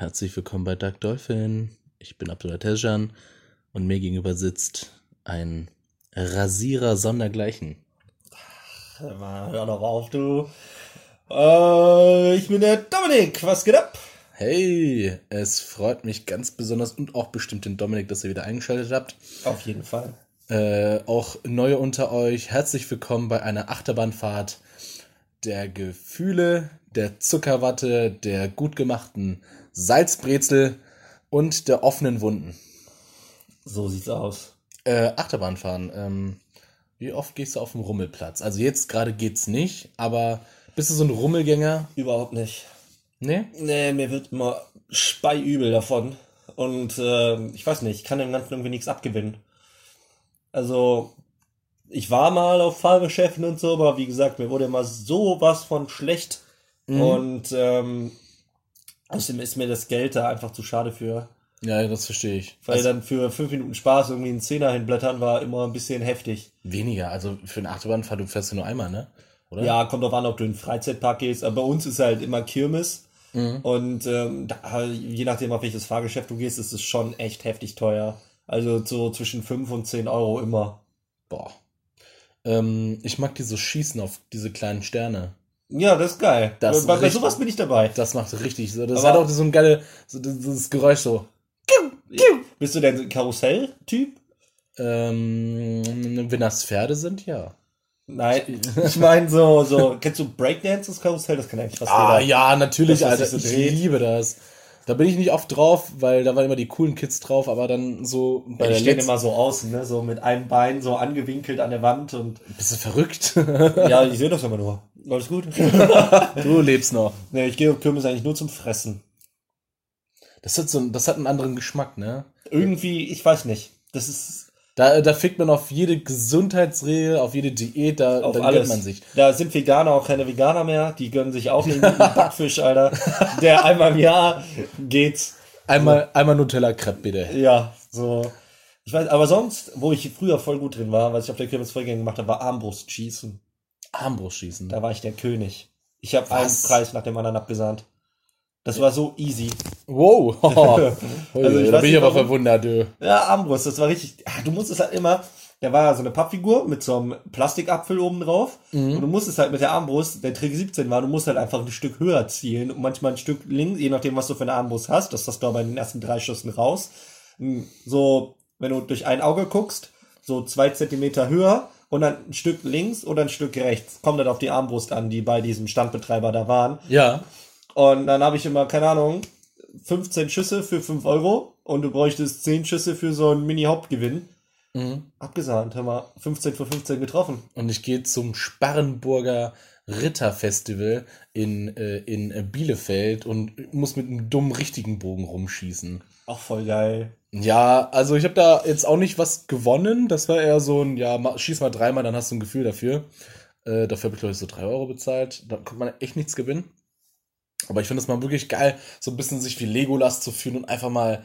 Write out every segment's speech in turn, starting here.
Herzlich willkommen bei Dark Dolphin. Ich bin Abdullah Tejan und mir gegenüber sitzt ein Rasierer sondergleichen. Hör doch auf, du. Äh, ich bin der Dominik. Was geht ab? Hey, es freut mich ganz besonders und auch bestimmt den Dominik, dass ihr wieder eingeschaltet habt. Auf jeden Fall. Äh, auch neue unter euch, herzlich willkommen bei einer Achterbahnfahrt der Gefühle, der Zuckerwatte, der gut gemachten Salzbrezel und der offenen Wunden. So sieht's aus. Äh, Achterbahn fahren. Ähm, wie oft gehst du auf dem Rummelplatz? Also jetzt gerade geht's nicht, aber bist du so ein Rummelgänger? Überhaupt nicht. Nee? Nee, mir wird immer speiübel davon. Und äh, ich weiß nicht, ich kann dem Ganzen irgendwie nichts abgewinnen. Also, ich war mal auf Fahrgeschäften und so, aber wie gesagt, mir wurde immer sowas von schlecht. Und ähm, außerdem ist mir das Geld da einfach zu schade für. Ja, das verstehe ich. Weil Also dann für fünf Minuten Spaß irgendwie einen Zehner hinblättern war immer ein bisschen heftig. weniger. Also für eine Achterbahnfahrt, du fährst ja nur einmal, ne? Oder? Ja, kommt drauf an, ob du in den Freizeitpark gehst. Aber bei uns ist halt immer Kirmes. Und ähm, da, je nachdem, auf welches Fahrgeschäft du gehst, ist es schon echt heftig teuer. Also so zwischen 5 und 10 Euro immer. Boah. Ähm, ich mag diese Schießen auf diese kleinen Sterne. Ja, das ist geil. Das bei, bei richtig- sowas bin ich dabei. Das macht richtig so. Das Aber- hat auch so ein geile, so dieses Geräusch so. Bist du denn Karussell-Typ? Ähm, wenn das Pferde sind, ja. Nein, ich meine so, so, kennst du Breakdances Karussell? Das kann eigentlich fast Ah, jeder. ja, natürlich, Das, Alter. so ich dreht. liebe das. Da bin ich nicht oft drauf, weil da waren immer die coolen Kids drauf, aber dann so bei Die der stehen immer so außen, ne? So mit einem Bein so angewinkelt an der Wand und Bist du verrückt? ja, ich sehe das immer nur. Alles gut? du lebst noch. ne, ich gehe auf Kirmes eigentlich nur zum Fressen. Das hat, so, ein- das hat einen anderen Geschmack, ne? Irgendwie, ich weiß nicht. Das ist Da, da fickt man auf jede Gesundheitsregel, auf jede Diät, da, auf da alles. gönnt man sich. Da sind Veganer auch keine Veganer mehr. Die gönnen sich auch einen Backfisch, Alter. Der einmal im Jahr geht. Einmal, einmal Nutella-Crepe, bitte. Ja, so. Ich weiß, aber sonst, wo ich früher voll gut drin war, was ich auf der Kirmes voll gerne gemacht habe, war Armbrustschießen. Armbrustschießen. Da war ich der König. Ich habe einen? Preis nach dem anderen abgesahnt. Das war so easy. Wow. Also ich da weiß bin ich aber verwundert, du. Ja, Armbrust, das war richtig. Ah, Du musstest halt immer, da war so eine Pappfigur mit so einem Plastikapfel oben drauf. Und du musstest halt mit der Armbrust, der Trick 17 war, du musst halt einfach ein Stück höher zielen und manchmal ein Stück links, je nachdem, was du für eine Armbrust hast. Das hast du aber in den ersten drei Schüssen raus. Mm, So, wenn du durch ein Auge guckst, so zwei Zentimeter höher und dann ein Stück links oder ein Stück rechts. Kommt dann auf die Armbrust an, die bei diesem Standbetreiber da waren. Ja. Und dann habe ich immer, keine Ahnung, 15 Schüsse für 5 Euro und du bräuchtest 10 Schüsse für so einen Mini-Hauptgewinn. Mhm. Abgesahnt, haben wir 15 für 15 getroffen. Und ich gehe zum Sparrenburger Ritterfestival in, äh, in Bielefeld und muss mit einem dummen richtigen Bogen rumschießen. Auch voll geil. Ja, also ich habe da jetzt auch nicht was gewonnen. Das war eher so ein, ja, schieß mal dreimal, dann hast du ein Gefühl dafür. Äh, dafür habe ich, glaube ich, so drei Euro bezahlt. Da konnte man echt nichts gewinnen. Aber ich finde es mal wirklich geil, so ein bisschen sich wie Legolas zu fühlen und einfach mal.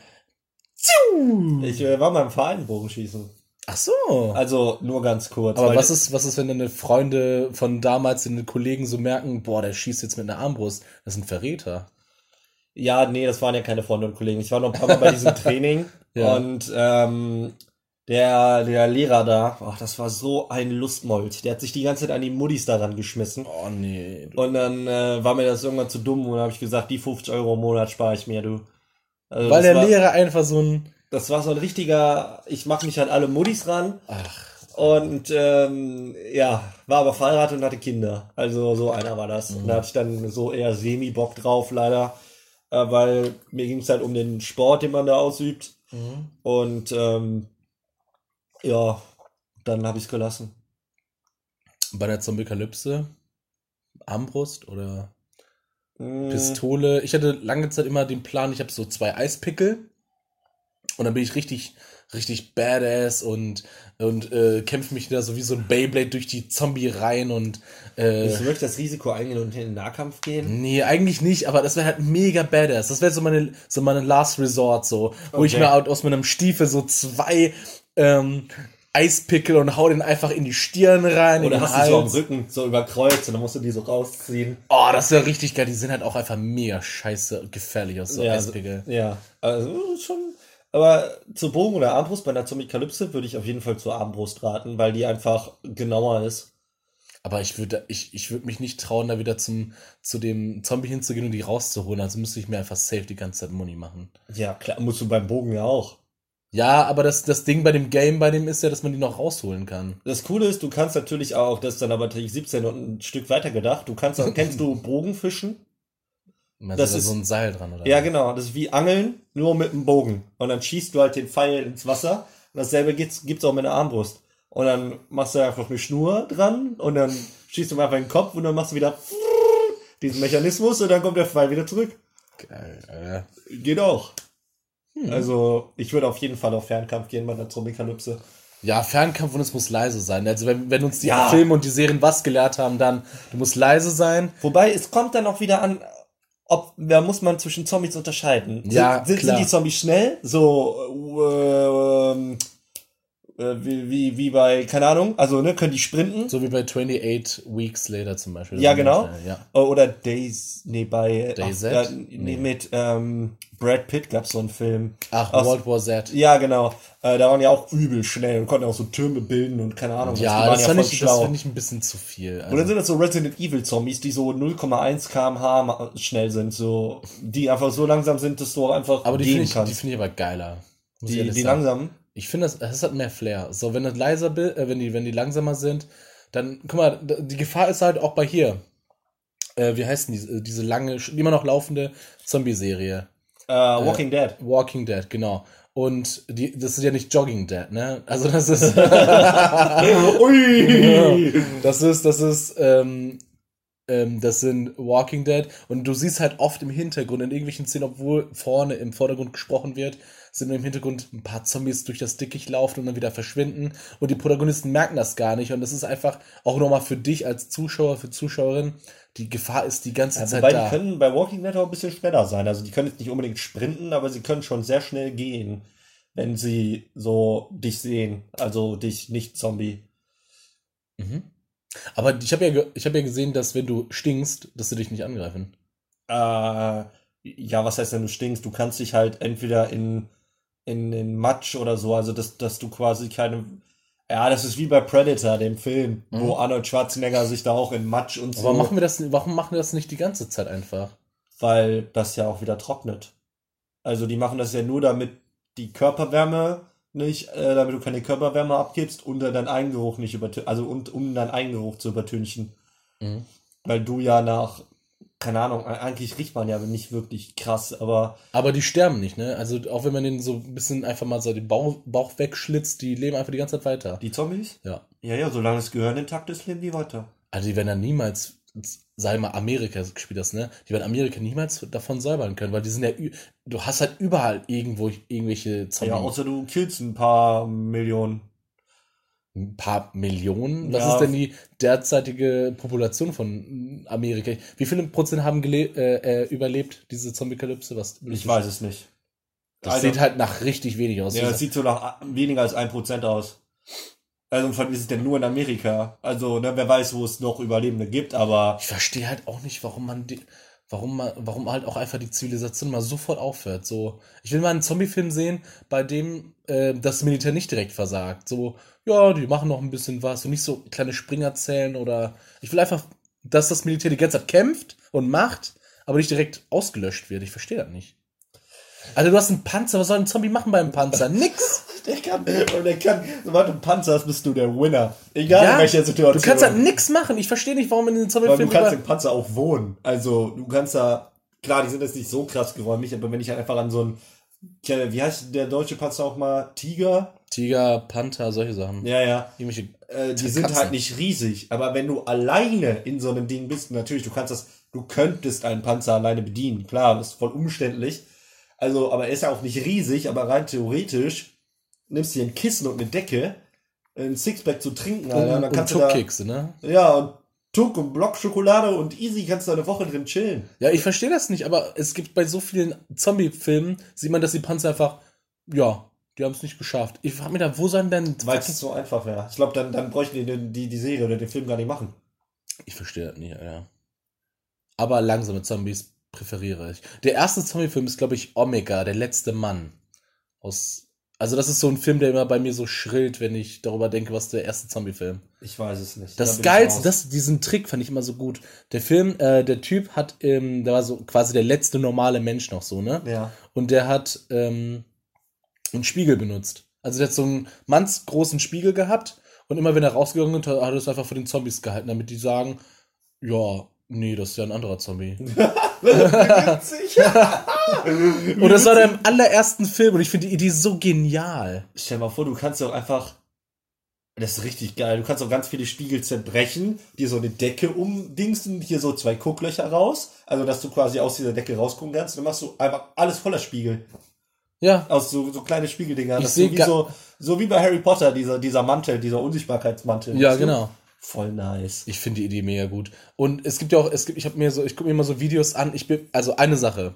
Ich äh, war mal im Verein Bogenschießen. Ach so. Also nur ganz kurz. Aber was ist, was ist, wenn deine Freunde von damals, deine Kollegen so merken, boah, der schießt jetzt mit einer Armbrust? Das sind Verräter. Ja, nee, das waren ja keine Freunde und Kollegen. Ich war noch ein paar Mal bei diesem Training Ja. und ähm, der, der Lehrer da, ach, das war so ein Lustmold. Der hat sich die ganze Zeit an die Muddis daran geschmissen. Oh nee. Und dann äh, war mir das irgendwann zu dumm und dann habe ich gesagt, die 50 Euro im Monat spare ich mir, du. Also Weil der war, Lehrer einfach so ein. Das war so ein richtiger, ich mache mich an alle Muddis ran Ach, und ähm, ja, war aber verheiratet und hatte Kinder. Also so einer war das. Und da hatte ich dann so eher Semi-Bock drauf, leider. Äh, weil mir ging es halt um den Sport, den man da ausübt. Und ähm, ja, dann habe ich es gelassen. bei der Zombie-Kalypse Armbrust oder Mm, Pistole. Ich hatte lange Zeit immer den Plan, ich habe so zwei Eispickel und dann bin ich richtig, richtig badass und, und äh, kämpfe mich da so wie so ein Beyblade durch die Zombie-Reihen und äh, du wirklich das Risiko eingehen und in den Nahkampf gehen? Nee, eigentlich nicht, aber das wäre halt mega badass. Das wäre so meine, so meine Last Resort, so, wo ich Okay. mir out- aus meinem Stiefel so zwei ähm, Eispickel und hau den einfach in die Stirn rein. Oder hast du so am Hals. Rücken, so über Kreuz und dann musst du die so rausziehen. Oh, das ja richtig geil. Die sind halt auch einfach mega scheiße gefährlich aus so ja, Eispickel. ja, also schon. Aber zur Bogen oder Armbrust bei einer Zombie-Kalypse würde ich auf jeden Fall zur Armbrust raten, weil die einfach genauer ist. Aber ich würde ich, ich würd mich nicht trauen, da wieder zum, zu dem Zombie hinzugehen und die rauszuholen. Also müsste ich mir einfach safe die ganze Zeit Muni machen. Ja, klar, musst du beim Bogen ja auch. Ja, aber das, das Ding bei dem Game bei dem ist ja, dass man die noch rausholen kann. Das Coole ist, du kannst natürlich auch, das ist dann aber natürlich 17 und ein Stück weiter gedacht, du kannst, kennst du Bogenfischen? Man Das ist so ein Seil dran, oder? Ja, genau, das ist wie Angeln, nur mit einem Bogen. Und dann schießt du halt den Pfeil ins Wasser. Und dasselbe gibt's, gibt's auch mit einer Armbrust. Und dann machst du einfach eine Schnur dran und dann schießt du einfach in den Kopf und dann machst du wieder diesen Mechanismus und dann kommt der Pfeil wieder zurück. Geil, Alter. Geht auch. Hm. Also, ich würde auf jeden Fall auf Fernkampf gehen bei der Zombie-Kalypse. Ja, Fernkampf und es muss leise sein. Also wenn, wenn uns die Ja. Filme und die Serien was gelehrt haben, dann du musst leise sein. Wobei, es kommt dann auch wieder an, ob, da muss man zwischen Zombies unterscheiden. Sind, Ja, sind, klar. sind die Zombies schnell? So, äh, ähm, äh, wie, wie, wie bei, keine Ahnung, also, ne, können die sprinten? So wie bei 28 Weeks Later zum Beispiel. Ja, genau. Ja. Oder Days, nee, bei, DayZ? ach, ja, nee, mit, ähm, Brad Pitt gab's so einen Film. Ach, Aus- World War Z. Ja, genau. Äh, da waren ja auch übel schnell und konnten auch so Türme bilden und keine Ahnung. was. Die Ja, das, fand ich, das finde ich ein bisschen zu viel. Und dann Also, sind das so Resident Evil Zombies, die so 0,1 km/h schnell sind, so, die einfach so langsam sind, dass du auch einfach aber die finde ich, die finde ich aber geiler. Die, die langsamen. Ich finde, das, das hat mehr Flair. So, wenn das leiser äh, wenn die, wenn die langsamer sind, dann, guck mal, die Gefahr ist halt auch bei hier. Äh, wie heißt denn die, diese lange, immer noch laufende Zombie-Serie? Äh, Walking Dead. Walking Dead, genau. Und die, das ist ja nicht Jogging Dead, ne? Also das ist, Ui! das ist, das ist, ähm, ähm, das sind Walking Dead und du siehst halt oft im Hintergrund in irgendwelchen Szenen, obwohl vorne im Vordergrund gesprochen wird, sind im Hintergrund ein paar Zombies durch das Dickicht laufen und dann wieder verschwinden und die Protagonisten merken das gar nicht und das ist einfach auch nochmal für dich als Zuschauer, für Zuschauerin, die Gefahr ist die ganze Ja, Zeit wobei da. die können bei Walking Dead auch ein bisschen schneller sein. Also die können jetzt nicht unbedingt sprinten, aber sie können schon sehr schnell gehen, wenn sie so dich sehen. Also dich nicht Zombie. Mhm. Aber ich habe ja, ich hab ja gesehen, dass wenn du stinkst, dass sie dich nicht angreifen. Äh, ja, was heißt denn, du stinkst? Du kannst dich halt entweder in, in, in Matsch oder so, also dass, dass du quasi keine. Ja, das ist wie bei Predator, dem Film, wo Arnold Schwarzenegger sich da auch in Matsch und so. Mhm. Aber machen wir das, warum machen wir das nicht die ganze Zeit einfach? weil das ja auch wieder trocknet. Also die machen das ja nur, damit die Körperwärme nicht, äh, damit du keine Körperwärme abgibst und dann deinen Eigengeruch nicht übertünchen, also und, um deinen Eigengeruch zu übertünchen. Mhm. Weil du ja nach, keine Ahnung, eigentlich riecht man ja nicht wirklich krass, aber Aber die sterben nicht, ne? Also auch wenn man den so ein bisschen einfach mal so den Bauch, Bauch wegschlitzt, die leben einfach die ganze Zeit weiter. die Zombies? Ja. Ja, ja, solange das Gehirn intakt ist, leben die weiter. Also die werden dann niemals, sei mal Amerika gespielt das, ne? Die werden Amerika niemals davon säubern können, weil die sind ja, du hast halt überall irgendwo irgendwelche Zombie. Ja, außer du killst ein paar Millionen. ein paar Millionen. Was Ja. ist denn die derzeitige Population von Amerika? Wie viele Prozent haben äh, äh, überlebt, diese Zombie-Kalypse? Was Ich weiß es nicht. Das Also- sieht halt nach richtig wenig aus. Ja, es sieht so nach weniger als 1% aus. Also von ist es denn nur in Amerika? Also, ne, wer weiß, wo es noch Überlebende gibt, aber ich verstehe halt auch nicht, warum man die, warum man, warum halt auch einfach die Zivilisation mal sofort aufhört. So, ich will mal einen Zombie-Film sehen, bei dem äh, das Militär nicht direkt versagt. So, ja, die machen noch ein bisschen was und nicht so kleine Springer zählen oder ich will einfach, dass das Militär die ganze Zeit kämpft und macht, aber nicht direkt ausgelöscht wird. Ich verstehe das nicht. Also du hast einen Panzer, was soll ein Zombie machen beim Panzer? Nix! Der kann, und der kann, sobald du einen Panzer hast, bist du der Winner. Egal in welcher Situation. du kannst halt nix machen. Ich verstehe nicht, warum in den Weil du Zombie-Filmen kannst im Panzer auch wohnen. Also, du kannst da, klar, die sind jetzt nicht so krass geräumig, aber wenn ich halt einfach an so ein, ja, wie heißt der deutsche Panzer auch mal? Tiger? Tiger, Panther, solche Sachen. Ja, ja. Irgendwelche Äh, die Katzen. sind halt nicht riesig, aber wenn du alleine in so einem Ding bist, natürlich, du kannst das, du könntest einen Panzer alleine bedienen, klar, das ist voll umständlich. Also, aber er ist ja auch nicht riesig, aber rein theoretisch nimmst du dir ein Kissen und eine Decke, ein Sixpack zu trinken, Alter, und und, dann und kannst du da, ne? ja, und Tuck und Blockschokolade und easy kannst du eine Woche drin chillen. Ja, ich verstehe das nicht, aber es gibt bei so vielen Zombie-Filmen, sieht man, dass die Panzer einfach, ja, Die haben es nicht geschafft. Ich frage mich da, wo sollen denn. Weil es so einfach wäre. Ich glaube, dann, dann bräuchten die, die die Serie oder den Film gar nicht machen. Ich verstehe das nicht, ja. Aber langsame Zombies präferiere ich. Der erste Zombie-Film ist, glaube ich, Omega, der letzte Mann. Aus. Also, das ist so ein Film, der immer bei mir so schrillt, wenn ich darüber denke, was der erste Zombie-Film. Ich weiß es nicht. Das Da Geilste, das, diesen Trick fand ich immer so gut. Der Film, äh, der Typ hat, ähm, der war so quasi der letzte normale Mensch noch so, ne? Ja. Und der hat ähm, einen Spiegel benutzt. Also der hat so einen mannsgroßen Spiegel gehabt und immer wenn er rausgegangen ist, hat er es einfach für den Zombies gehalten, damit die sagen, ja, nee, das ist ja ein anderer Zombie. Witzig. Und das war der im allerersten Film und ich finde die Idee so genial. Stell dir mal vor, du kannst doch einfach. Das ist richtig geil. Du kannst auch ganz viele Spiegel zerbrechen, dir so eine Decke umdingsen, hier so zwei Gucklöcher raus. Also, dass du quasi aus dieser Decke rausgucken kannst. Dann machst du einfach alles voller Spiegel. Ja, Aus so, so kleine Spiegeldinger. Ich Das ist so, wie so, so wie bei Harry Potter, dieser, dieser Mantel, dieser Unsichtbarkeitsmantel. ja, Weißt du? Voll nice. Ich finde die Idee mega gut. Und es gibt ja auch, es gibt, ich habe mir so, ich gucke mir immer so Videos an. Ich bin, also eine Sache.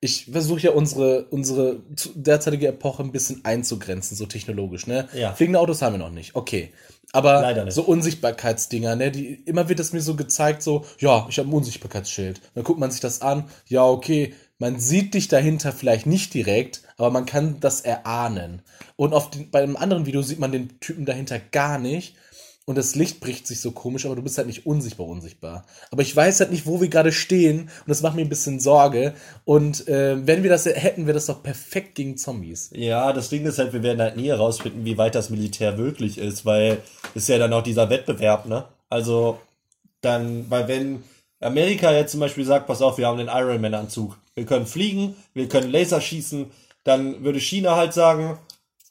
Ich versuche ja unsere, unsere derzeitige Epoche ein bisschen einzugrenzen, so technologisch, ne? Ja. Fliegende Autos haben wir noch nicht, okay. Aber so Unsichtbarkeitsdinger, ne? Die, immer wird es mir so gezeigt, so, ja, ich habe ein Unsichtbarkeitsschild. Dann guckt man sich das an, ja, okay, man sieht dich dahinter vielleicht nicht direkt, aber man kann das erahnen. Und auf den, bei einem anderen Video sieht man den Typen dahinter gar nicht. Und das Licht bricht sich so komisch, aber du bist halt nicht unsichtbar, unsichtbar. Aber ich weiß halt nicht, wo wir gerade stehen und das macht mir ein bisschen Sorge. Und äh, wenn wir das hätten, wäre das doch perfekt gegen Zombies. Ja, das Ding ist halt, wir werden halt nie herausfinden, wie weit das Militär wirklich ist, weil ist ja dann auch dieser Wettbewerb, ne? Also, dann, weil wenn Amerika jetzt zum Beispiel sagt, pass auf, wir haben den Iron Man Anzug, wir können fliegen, wir können Laser schießen, dann würde China halt sagen,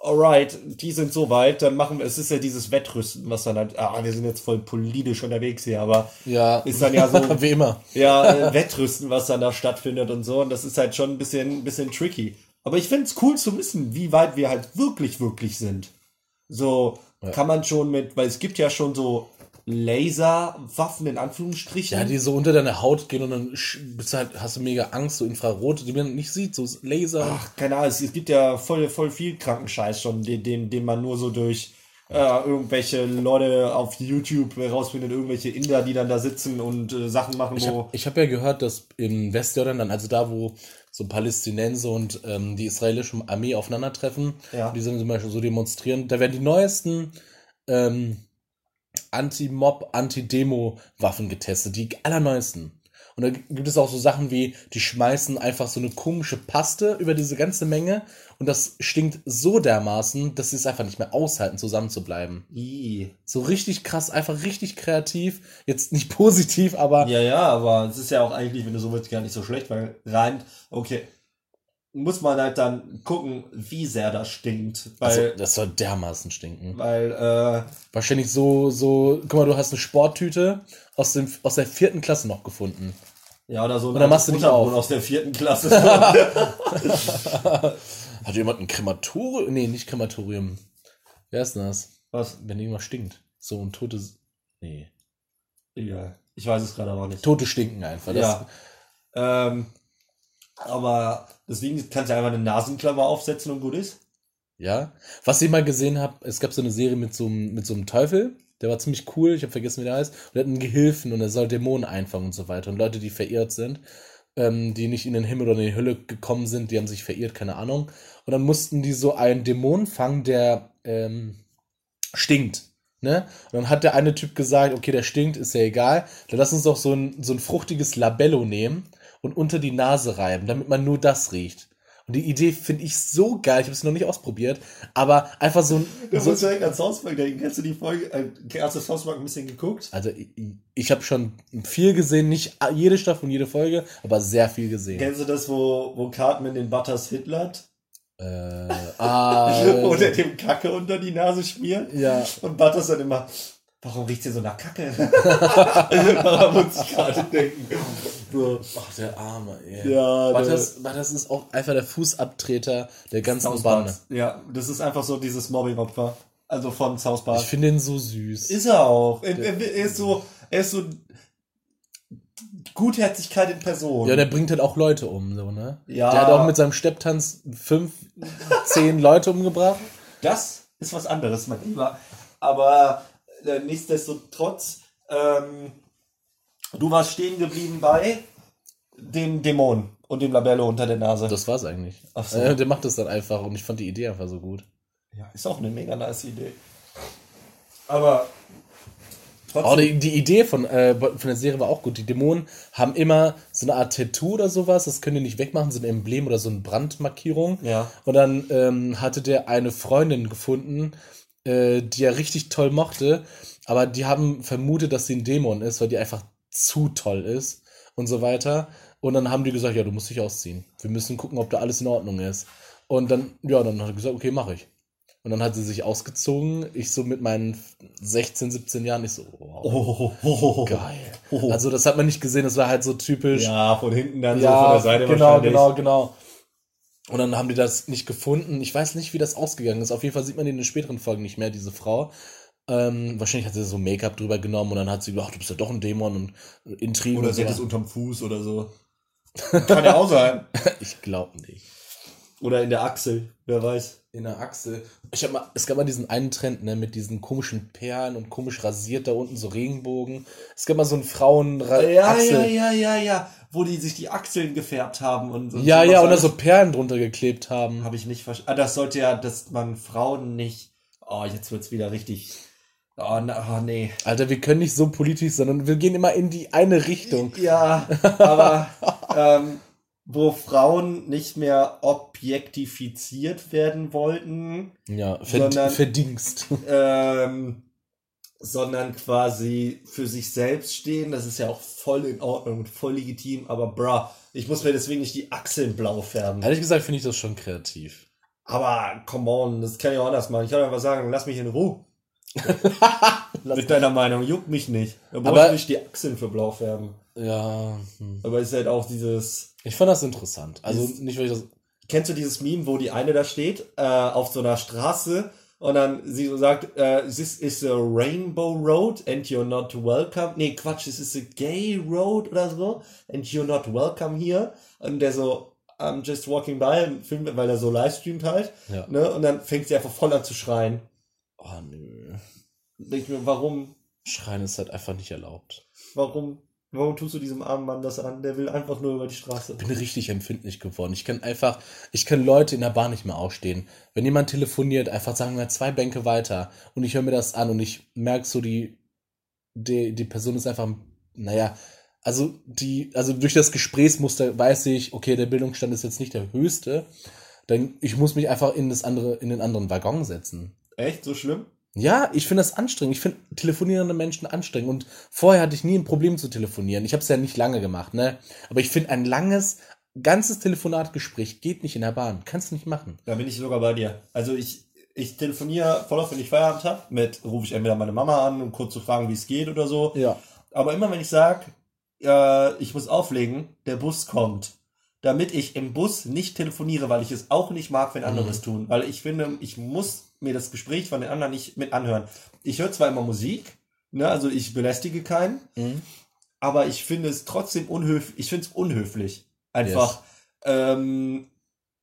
alright, die sind so weit, dann machen wir, es ist ja dieses Wettrüsten, was dann halt, ah, wir sind jetzt voll politisch unterwegs hier, aber Ja, ist dann ja so, wie immer. ja, äh, Wettrüsten, was dann da stattfindet und so. Und das ist halt schon ein bisschen, ein bisschen tricky. Aber ich finde es cool zu wissen, wie weit wir halt wirklich, wirklich sind. So kann man schon mit, weil es gibt ja schon so Laserwaffen in Anführungsstrichen. Ja, die so unter deine Haut gehen und dann bist halt, hast du mega Angst, so Infrarot, die man nicht sieht, so Laser. Ach, keine Ahnung, es, es gibt ja voll, voll viel Krankenscheiß schon, den, den, den man nur so durch äh, irgendwelche Leute auf YouTube rausfindet, irgendwelche Inder, die dann da sitzen und äh, Sachen machen, Ich wo. habe ich hab ja gehört, dass im Westjordan dann, also da, wo so Palästinenser und ähm, die israelische Armee aufeinandertreffen, Ja. die sind zum Beispiel so demonstrieren, da werden die neuesten ähm, Anti-Mob, Anti-Demo-Waffen getestet, die allerneuesten. Und da gibt es auch so Sachen wie, die schmeißen einfach so eine komische Paste über diese ganze Menge und das stinkt so dermaßen, dass sie es einfach nicht mehr aushalten, zusammen zu bleiben. Ih. So richtig krass, einfach richtig kreativ. Jetzt nicht positiv, aber Ja, ja, aber es ist ja auch eigentlich, wenn du so willst, gar nicht so schlecht, weil rein, okay, muss man halt dann gucken, wie sehr das stinkt. Weil, also, das soll dermaßen stinken. weil, äh, Wahrscheinlich so, so, guck mal, du hast eine Sporttüte aus, dem, aus der vierten Klasse noch gefunden. ja, oder so ein dann machst du Untergrund auf. aus der vierten Klasse. Hat jemand ein Krematorium? Nee, nicht Krematorium. Wer ist denn das? Was? Wenn irgendwas stinkt. So ein totes. Nee. Egal. Ich weiß es gerade aber nicht. Tote stinken einfach. Das, Ja. Ähm, aber deswegen kannst du einfach eine Nasenklammer aufsetzen und gut ist. Ja. Was ich mal gesehen habe, es gab so eine Serie mit so, einem- mit so einem Teufel. Der war ziemlich cool. Ich habe vergessen, wie der heißt. Und der hat einen Gehilfen und er soll Dämonen einfangen und so weiter. Und Leute, die verirrt sind, ähm, die nicht in den Himmel oder in die Hölle gekommen sind, die haben sich verirrt, keine Ahnung. Und dann mussten die so einen Dämon fangen, der ähm, stinkt. Ne? Und dann hat der eine Typ gesagt, okay, der stinkt, ist ja egal. Dann lass uns doch so ein, so ein fruchtiges Labello nehmen und unter die Nase reiben, damit man nur das riecht. Und die Idee finde ich so geil. Ich habe es noch nicht ausprobiert, aber einfach so ein. Du So, musst direkt an South Park denken. Kennst du die Folge? Äh, hast du South Park ein bisschen geguckt? also ich, ich habe schon viel gesehen, nicht jede Staffel und jede Folge, aber sehr viel gesehen. Kennst du das, wo, wo Cartman den Butters hitlert? Äh, ah, Oder dem Kacke unter die Nase schmiert? ja. Und Butters dann immer, warum riecht hier so nach Kacke? Daran muss ich gerade denken. So. Ach, der Arme, ey. Ja, Aber der- das, aber das ist auch einfach der Fußabtreter der ganzen Bande. Ja, das ist einfach so dieses Mobbing-Opfer. Also von South Park. Ich finde ihn so süß. Ist er auch. Er, er, er ist so, er ist so Gutherzigkeit in Person. Ja, der bringt halt auch Leute um, so, ne? Ja. Der hat auch mit seinem Stepptanz fünf, zehn Leute umgebracht. Das ist was anderes, mein Lieber. Aber äh, nichtsdestotrotz, ähm, du warst stehen geblieben bei dem Dämon und dem Labello unter der Nase. Das war's eigentlich. Ach so. Äh, der macht das dann einfach und ich fand die Idee einfach so gut. ja, ist auch eine mega nice Idee. Aber Auch trotzdem, die, die Idee von, äh, von der Serie war auch gut. Die Dämonen haben immer so eine Art Tattoo oder sowas, das können die nicht wegmachen, so ein Emblem oder so eine Brandmarkierung. Ja. Und dann ähm, hatte der eine Freundin gefunden, äh, die er richtig toll mochte, aber die haben vermutet, dass sie ein Dämon ist, weil die einfach zu toll ist und so weiter. Und dann haben die gesagt, ja, du musst dich ausziehen. Wir müssen gucken, ob da alles in Ordnung ist. Und dann, ja, dann hat er gesagt, okay, mache ich. Und dann hat sie sich ausgezogen. Ich so mit meinen 16, 17 Jahren, ich so, wow, oh, oh, oh, geil. Also das hat man nicht gesehen, das war halt so typisch. ja, von hinten dann so Ja, von der Seite genau, genau, genau. Und dann haben die das nicht gefunden. Ich weiß nicht, wie das ausgegangen ist. Auf jeden Fall sieht man in den späteren Folgen nicht mehr, diese Frau. Ähm, wahrscheinlich hat sie so Make-up drüber genommen und dann hat sie gedacht, du bist ja doch ein Dämon und Intrigen. Oder sie so. hat es unterm Fuß oder so. Kann ja auch sein. Ich glaube nicht. Oder in der Achsel, wer weiß. In der Achse. Ich hab mal, es gab mal diesen einen Trend, ne, mit diesen komischen Perlen und komisch rasiert da unten so Regenbogen. Es gab mal so einen Frauen Ja, ja, Achsel. ja, ja, ja. Wo die sich die Achseln gefärbt haben und, und Ja, ja, alles. so Perlen drunter geklebt haben. Habe ich nicht verstanden. Ah, das sollte ja, dass man Frauen nicht. Oh, jetzt wird's wieder richtig. Oh, na, oh nee. Alter, wir können nicht so politisch, sondern wir gehen immer in die eine Richtung. Ja, aber ähm, wo Frauen nicht mehr objektifiziert werden wollten, Ja, verd Sondern- verdienst. ähm, sondern quasi für sich selbst stehen, das ist ja auch voll in Ordnung und voll legitim, aber bra, ich muss mir deswegen nicht die Achseln blau färben. Ehrlich gesagt finde ich das schon kreativ. Aber come on, das kann ich auch anders machen. Ich kann einfach sagen, lass mich in Ruhe. Mit deiner Meinung, juckt mich nicht. Da du nicht die Achseln für blau färben. Ja, hm. Aber es ist halt auch dieses. ich fand das interessant. Also Dieses- nicht, weil ich das. Kennst du dieses Meme, wo die eine da steht, äh, auf so einer Straße und dann sie so sagt, äh, this is a rainbow road and you're not welcome. Nee, Quatsch, this is a gay road oder so and you're not welcome here. Und der so, I'm just walking by und filmt, weil er so livestreamt halt. Ja. Ne? Und dann fängt sie einfach voll an zu schreien. Oh nö. Denk ich mir, warum? Schreien ist halt einfach nicht erlaubt. Warum? Warum tust du diesem armen Mann das an? Der will einfach nur über die Straße. Ich bin richtig empfindlich geworden. Ich kann einfach, ich kann Leute in der Bahn nicht mehr ausstehen. Wenn jemand telefoniert, einfach sagen wir zwei Bänke weiter und ich höre mir das an und ich merke so, die, die, die Person ist einfach, naja, also die, also durch das Gesprächsmuster weiß ich, okay, der Bildungsstand ist jetzt nicht der höchste. Dann ich muss mich einfach in das andere, in den anderen Waggon setzen. Echt? So schlimm? Ja, ich finde das anstrengend. Ich finde telefonierende Menschen anstrengend. Und vorher hatte ich nie ein Problem zu telefonieren. Ich habe es ja nicht lange gemacht, ne? Aber ich finde ein langes, ganzes Telefonatgespräch geht nicht in der Bahn. Kannst du nicht machen. Da bin ich sogar bei dir. Also ich, ich telefoniere voll oft, wenn ich Feierabend habe, mit rufe ich entweder meine Mama an, um kurz zu fragen, wie es geht oder so. Ja. Aber immer wenn ich sage, äh, ich muss auflegen, der Bus kommt. Damit ich im Bus nicht telefoniere, weil ich es auch nicht mag, wenn andere es tun. Weil ich finde, ich muss mir das Gespräch von den anderen nicht mit anhören. Ich höre zwar immer Musik, ne, also ich belästige keinen, Mhm. aber ich finde es trotzdem unhöflich, ich finde es unhöflich. Einfach ähm,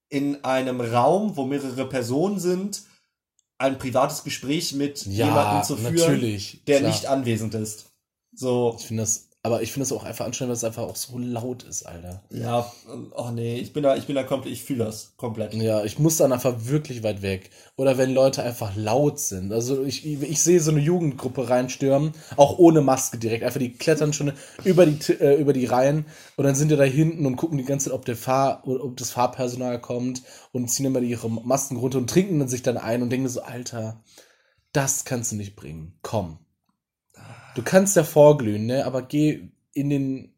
in einem Raum, wo mehrere Personen sind, ein privates Gespräch mit Ja, jemandem zu führen, natürlich. der klar. nicht anwesend ist. So, Ich finde das, aber ich finde das auch einfach anstrengend, weil es einfach auch so laut ist, Alter. ja, oh nee, ich bin da, ich bin da komplett, ich fühle das komplett. Ja, ich muss dann einfach wirklich weit weg. Oder wenn Leute einfach laut sind. Also ich, ich sehe so eine Jugendgruppe reinstürmen, auch ohne Maske direkt. Einfach die klettern schon über die, äh, über die Reihen und dann sind die da hinten und gucken die ganze Zeit, ob der Fahr oder ob das Fahrpersonal kommt und ziehen immer ihre Masken runter und trinken dann sich dann ein und denken so, Alter, das kannst du nicht bringen. Komm. Du kannst ja vorglühen, ne? Aber geh in den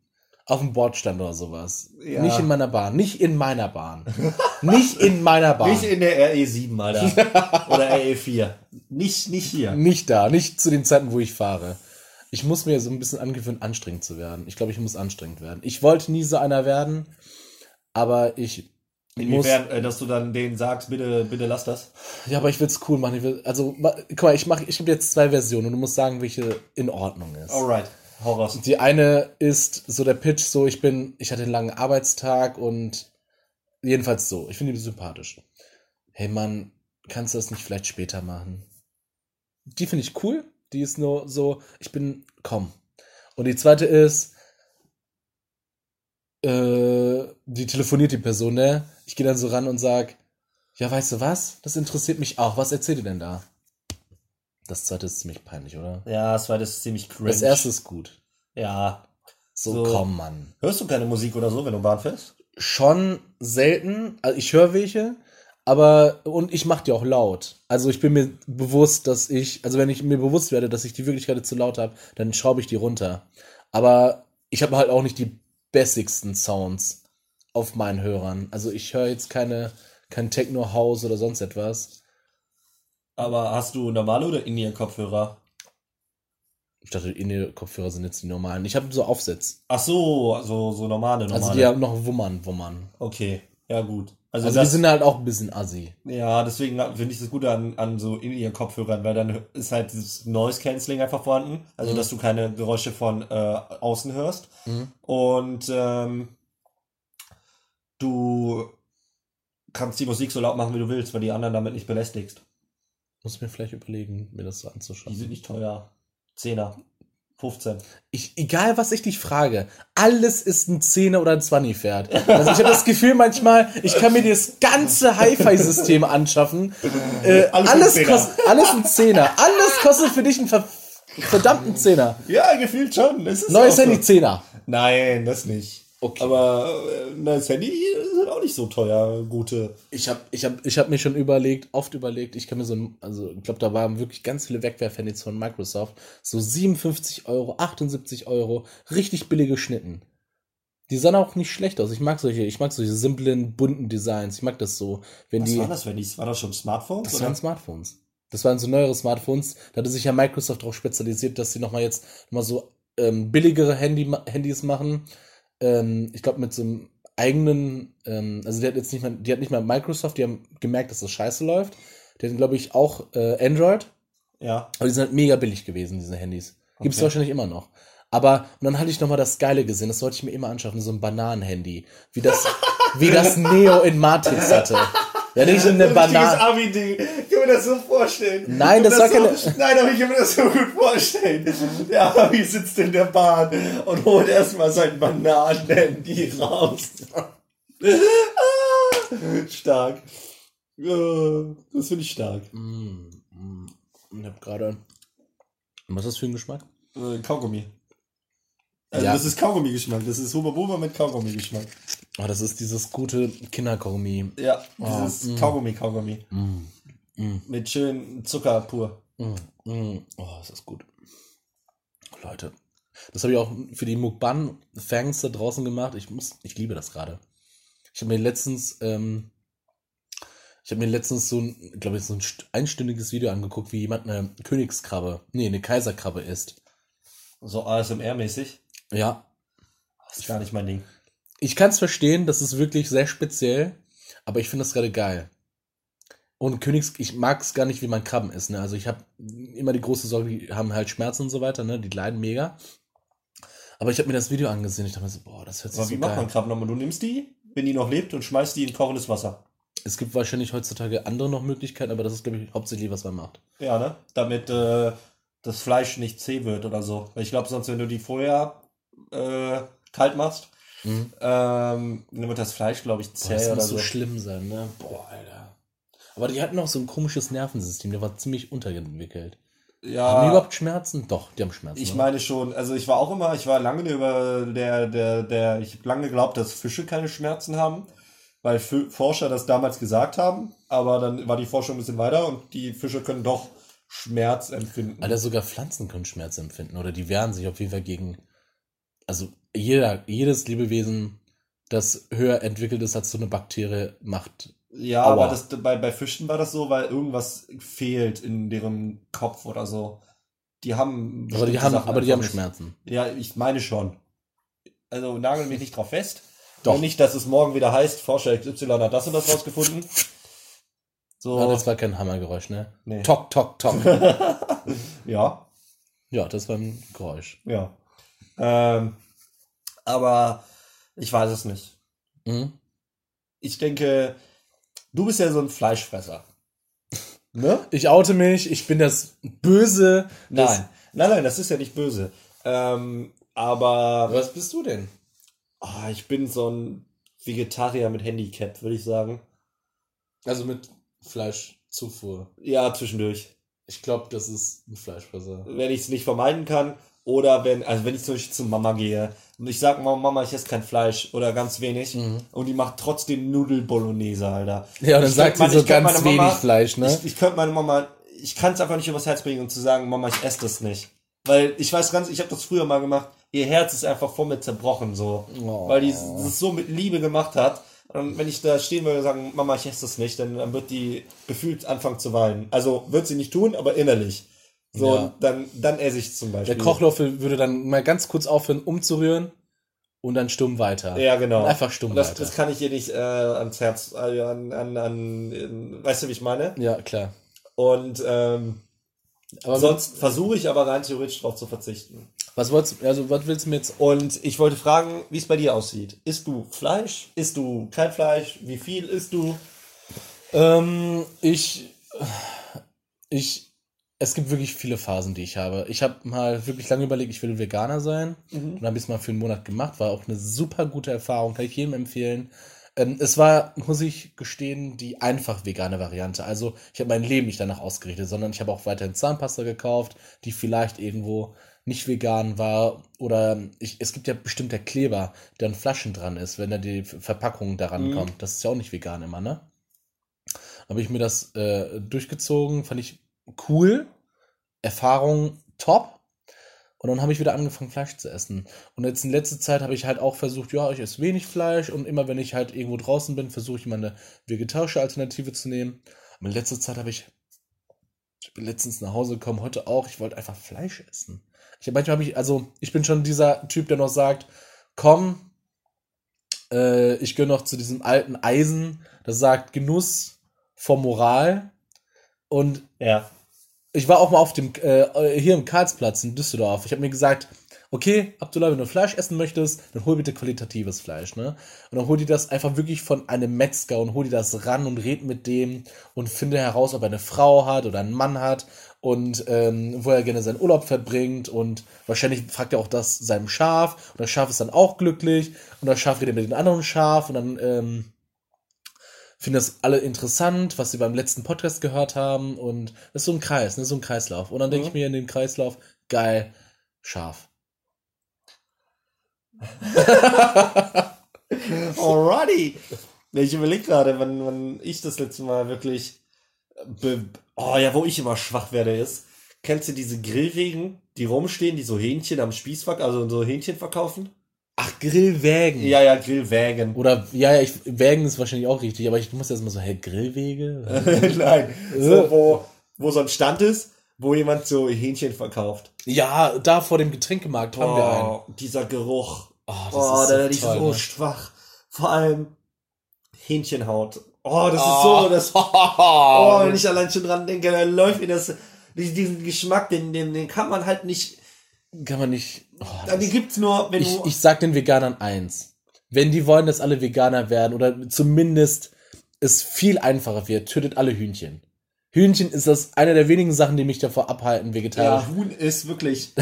auf dem Bordstand oder sowas. Ja. Nicht in meiner Bahn. Nicht in meiner Bahn. nicht in meiner Bahn. Nicht in der RE7, Alter. Oder RE4. Nicht, nicht hier. Nicht da, nicht zu den Zeiten, wo ich fahre. Ich muss mir so ein bisschen angewöhnen, anstrengend zu werden. Ich glaube, ich muss anstrengend werden. Ich wollte nie so einer werden, aber ich. Inwiefern, äh, dass du dann denen sagst, bitte, bitte lass das. Ja, aber ich will es cool machen. Ich will, also, guck mal, ich mache, ich habe jetzt zwei Versionen und du musst sagen, welche in Ordnung ist. Alright. Horrors. Die eine ist so der Pitch, so ich bin, ich hatte einen langen Arbeitstag und jedenfalls so. Ich finde die sympathisch. Hey Mann, kannst du das nicht vielleicht später machen? Die finde ich cool. Die ist nur so, ich bin, komm. Und die zweite ist, äh, die telefoniert die Person, ne? Ich gehe dann so ran und sag, ja, weißt du was? Das interessiert mich auch. Was erzählt ihr denn da? Das zweite ist ziemlich peinlich, oder? Ja, das zweite ist ziemlich cringe. Das erste ist gut. Ja. So, So. komm, Mann. Hörst du keine Musik oder so, wenn du Bahn fährst? Schon selten. Also ich höre welche, aber und ich mache die auch laut. Also ich bin mir bewusst, dass ich, also wenn ich mir bewusst werde, dass ich die wirklich gerade zu laut habe, dann schraube ich die runter. Aber ich habe halt auch nicht die bessigsten Sounds auf meinen Hörern. Also ich höre jetzt keine kein Techno House oder sonst etwas. Aber hast du normale oder In-Ear-Kopfhörer? Ich dachte, In-Kopfhörer sind jetzt die normalen. Ich habe so Aufsätze. Ach so, also so normale, normale. Also die haben noch Wummern, Wummern. Okay, ja gut. Also, Also die das, sind halt auch ein bisschen assi. ja, deswegen finde ich das gut an, an so In-Ear-Kopfhörern, weil dann ist halt dieses Noise-Canceling einfach vorhanden. Also, Mhm. dass du keine Geräusche von äh, außen hörst. Mhm. Und ähm, du kannst die Musik so laut machen, wie du willst, weil die anderen damit nicht belästigst. Muss mir vielleicht überlegen, mir das so Die anzuschauen. sind nicht teuer. Zehner. 15. Ich, egal was ich dich frage, alles ist ein Zehner oder ein Zwanni-Pferd. Also ich habe das Gefühl manchmal, ich kann mir das ganze Hi-Fi-System anschaffen. Äh, Alles alles, ein Zehner. kostet, alles ein Zehner. Alles kostet für dich einen ver verdammten Zehner. Ja, gefühlt schon. Neues so. Handy Zehner. Nein, das nicht. Okay. Aber äh, ein neues Handy ist halt auch nicht so teuer. Gute. Ich habe ich hab, ich hab mir schon überlegt, oft überlegt, ich kann mir so ein, also ich glaube, da waren wirklich ganz viele Wegwerfhandys von Microsoft, so 57 Euro, 78 Euro, richtig billige Schnitten. Die sahen auch nicht schlecht aus. Ich mag solche, ich mag solche simplen, bunten Designs. Ich mag das so, wenn Was die. war das, wenn die, war das schon Smartphones? Das oder? waren Smartphones. Das waren so neuere Smartphones. Da hatte sich ja Microsoft darauf spezialisiert, dass sie nochmal jetzt nochmal so ähm, billigere Handy, Handys machen. Ähm, ich glaube mit so einem eigenen, ähm, also die hat jetzt nicht mal, die hat nicht mal Microsoft, die haben gemerkt, dass das scheiße läuft. Die hatten, glaube ich, auch äh, Android. Ja. Aber die sind halt mega billig gewesen, diese Handys. Gibt es Okay. wahrscheinlich immer noch. Aber, und dann hatte ich nochmal das Geile gesehen, das wollte ich mir immer anschaffen, so ein Bananenhandy. Wie das, wie das Neo in Matrix hatte. Ja, nicht eine Banane. Abi-Ding. Ich kann mir das so vorstellen. Nein, das kann war so, Nein, aber ich kann mir das so gut vorstellen. Der Abi sitzt in der Bahn und holt erstmal sein Bananen-Handy raus. Ah, stark. Das finde ich stark. Mm, mm. Ich hab gerade. Was ist das für ein Geschmack? Äh, Kaugummi. Also Ja. das ist Kaugummi-Geschmack. Das ist Huba Buba mit Kaugummi-Geschmack. Oh, das ist dieses gute Kinderkaugummi. Ja, Oh, dieses mm. Kaugummi-Kaugummi. Mm, mm, Mit schön Zucker pur. mm, mm. Oh, ist das gut. Leute, das habe ich auch für die Mukbang-Fans da draußen gemacht. Ich muss, ich liebe das gerade. Ich habe mir letztens, ähm, ich habe mir letztens so ein, glaube ich, so ein st- einstündiges Video angeguckt, wie jemand eine Königskrabbe, nee, eine Kaiserkrabbe isst. So ASMR-mäßig. Ja, Das ist gar nicht mein Ding. Ich kann es verstehen, das ist wirklich sehr speziell, aber ich finde das gerade geil. Und Königs, ich mag es gar nicht, wie man Krabben isst. Ne? Also ich habe immer die große Sorge, die haben halt Schmerzen und so weiter, ne? Die leiden mega. Aber ich habe mir das Video angesehen, ich dachte mir so, boah, das hört sich Aber so wie macht geil. man Krabben nochmal? Du nimmst die, wenn die noch lebt, und schmeißt die in kochendes Wasser. Es gibt wahrscheinlich heutzutage andere noch Möglichkeiten, aber das ist, glaube ich, hauptsächlich, was man macht. Ja, ne? Damit äh, das Fleisch nicht zäh wird oder so. Weil ich glaube, sonst, wenn du die vorher äh, kalt machst, Mhm. ähm, dann wird das Fleisch, glaube ich, Boah, zäh das oder muss so. so schlimm sein, ne? Boah, Alter. Aber die hatten auch so ein komisches Nervensystem, der war ziemlich unterentwickelt. Haben die Ja, überhaupt Schmerzen? Doch, die haben Schmerzen. ich ne? meine schon. Also ich war auch immer, ich war lange über der, der, der, ich habe lange geglaubt, dass Fische keine Schmerzen haben, weil Fü- Forscher das damals gesagt haben. Aber dann war die Forschung ein bisschen weiter und die Fische können doch Schmerz empfinden. Alter, sogar Pflanzen können Schmerz empfinden oder die wehren sich auf jeden Fall gegen. Also jeder, jedes Lebewesen, das höher entwickelt ist als so eine Bakterie, macht. Ja, Aua. aber das, bei, bei Fischen war das so, weil irgendwas fehlt in deren Kopf oder so. Die haben. Aber die haben, Sachen aber die haben. Schmerzen. Ja, ich meine schon. Also nagel mich nicht drauf fest. Doch. Und nicht, dass es morgen wieder heißt, Forscher XY hat das und das rausgefunden. So. Ah, das war kein Hammergeräusch, ne? Nee. Tok, tok, tok. ja, ja, das war ein Geräusch. ja. Ähm, aber ich weiß es nicht. Mhm. Ich denke, du bist ja so ein Fleischfresser. Ne? Ich oute mich, ich bin das Böse. Das, Nein. Nein, nein, das ist ja nicht böse. Ähm, aber Was bist du denn? ah, ich bin so ein Vegetarier mit Handicap, würde ich sagen. Also mit Fleischzufuhr. Ja, zwischendurch. Ich glaube, das ist ein Fleischfresser. Wenn ich es nicht vermeiden kann. Oder wenn, also wenn ich zum Beispiel zu Mama gehe und ich sage, Mama, ich esse kein Fleisch oder ganz wenig und die macht trotzdem Nudel Bolognese, Alter. Mhm. Ja, und dann sagt sie so ganz meine wenig Mama- Fleisch, ne? Ich, ich könnte meine Mama, ich kann es einfach nicht übers Herz bringen und zu sagen, Mama, ich esse das nicht. Weil ich weiß ganz, ich habe das früher mal gemacht, ihr Herz ist einfach vor mir zerbrochen, so. Oh. Weil die das so mit Liebe gemacht hat. Und wenn ich da stehen würde und sagen, Mama, ich esse das nicht, dann, dann wird die gefühlt anfangen zu weinen. Also wird sie nicht tun, aber innerlich. So, Ja. dann, dann esse ich zum Beispiel. Der Kochlöffel würde dann mal ganz kurz aufhören, umzurühren und dann stumm weiter. Ja, genau. Und einfach stumm das, weiter. das kann ich ihr nicht äh, ans Herz, äh, an, an, an, äh, weißt du, wie ich meine? ja, klar. Und ähm, Aber sonst versuche ich aber rein theoretisch darauf zu verzichten. was wolltest also was willst du mir jetzt? Und ich wollte fragen, wie es bei dir aussieht. Isst du Fleisch? Isst du kein Fleisch? Wie viel isst du? Ähm, ich, ich, es gibt wirklich viele Phasen, die ich habe. Ich habe mal wirklich lange überlegt, ich will Veganer sein. Und habe ich es mal für einen Monat gemacht. War auch eine super gute Erfahrung, kann ich jedem empfehlen. Ähm, es war, muss ich gestehen, die einfach vegane Variante. Also ich habe mein Leben nicht danach ausgerichtet, sondern ich habe auch weiterhin Zahnpasta gekauft, die vielleicht irgendwo nicht vegan war. Oder ich, es gibt ja bestimmt der Kleber, der an Flaschen dran ist, wenn da die Verpackung daran Mhm. kommt. Das ist ja auch nicht vegan immer, ne? habe ich mir das äh, durchgezogen, fand ich cool, Erfahrung top. Und dann habe ich wieder angefangen, Fleisch zu essen. Und jetzt in letzter Zeit habe ich halt auch versucht, ja, ich esse wenig Fleisch und immer wenn ich halt irgendwo draußen bin, versuche ich mal eine vegetarische Alternative zu nehmen. Aber in letzter Zeit habe ich, ich bin letztens nach Hause gekommen, heute auch, ich wollte einfach Fleisch essen. Ich manchmal habe ich, also ich bin schon dieser Typ, der noch sagt, komm, äh, ich gehöre noch zu diesem alten Eisen, das sagt Genuss vor Moral. Und Ja. Ich war auch mal auf dem, äh, hier im Karlsplatz in Düsseldorf. Ich habe mir gesagt, okay, Abdullah, wenn du Fleisch essen möchtest, dann hol bitte qualitatives Fleisch, ne? Und dann hol dir das einfach wirklich von einem Metzger und hol dir das ran und red mit dem und finde heraus, ob er eine Frau hat oder einen Mann hat und ähm, wo er gerne seinen Urlaub verbringt und wahrscheinlich fragt er auch das seinem Schaf und das Schaf ist dann auch glücklich und das Schaf redet mit dem anderen Schaf und dann ähm, finden das alle interessant, was sie beim letzten Podcast gehört haben und das ist so ein Kreis, ne, so ein Kreislauf. Und dann denke ich mir in dem Kreislauf, geil, scharf. Alrighty. Ich überlege gerade, wann, wann ich das letzte Mal wirklich. Oh ja, wo ich immer schwach werde, ist. Kennst du diese Grillwegen, die rumstehen, die so Hähnchen am Spieß also so Hähnchen verkaufen? Ach, Grillwägen. Ja, ja, Grillwägen. Oder, ja, ja, ich, Wägen ist wahrscheinlich auch richtig, aber ich muss jetzt mal so, hey, Grillwege? Nein. So, wo, wo so ein Stand ist, wo jemand so Hähnchen verkauft. ja, da vor dem Getränkemarkt haben wir einen. Oh, dieser Geruch. Oh, das Oh, ist da so ich toll, so ne? schwach. Vor allem Hähnchenhaut. Oh, das ist Oh. so, das Oh, wenn ich allein schon dran denke, dann läuft mir das, diesen Geschmack, den, den, den kann man halt nicht, Kann man nicht. Oh, den gibt's nur, wenn ich, du, ich sag den Veganern eins. Wenn die wollen, dass alle Veganer werden oder zumindest es viel einfacher wird, tötet alle Hühnchen. Hühnchen ist das eine der wenigen Sachen, die mich davor abhalten, vegetarisch. ja, Huhn ist wirklich,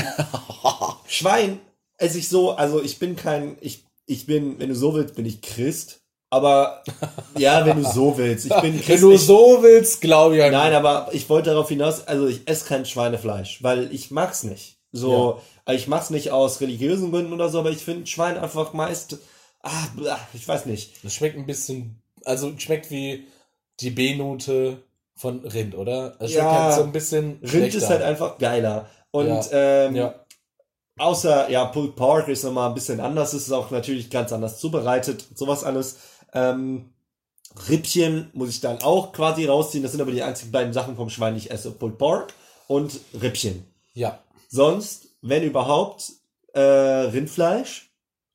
Schwein esse ich so, also ich bin kein, ich, ich bin, wenn du so willst, bin ich Christ, aber, ja, wenn du so willst, ich bin Wenn Christ, du ich, so willst, glaube ich. Nein, aber ich wollte darauf hinaus, also ich esse kein Schweinefleisch, weil ich mag's nicht. So, ich mach's nicht aus religiösen Gründen oder so, aber ich finde Schwein einfach meist, ah, ich weiß nicht. Das schmeckt ein bisschen, also schmeckt wie die B-Note von Rind, oder? Es schmeckt Ja, halt so ein bisschen Rind schlechter. ist halt einfach geiler. Und Ja, ähm, ja. außer, ja, Pulled Pork ist nochmal ein bisschen anders, ist auch natürlich ganz anders zubereitet, sowas alles. Ähm, Rippchen muss ich dann auch quasi rausziehen, das sind aber die einzigen beiden Sachen vom Schwein, die ich esse. Pulled Pork und Rippchen. Ja. Sonst, wenn überhaupt, äh, Rindfleisch.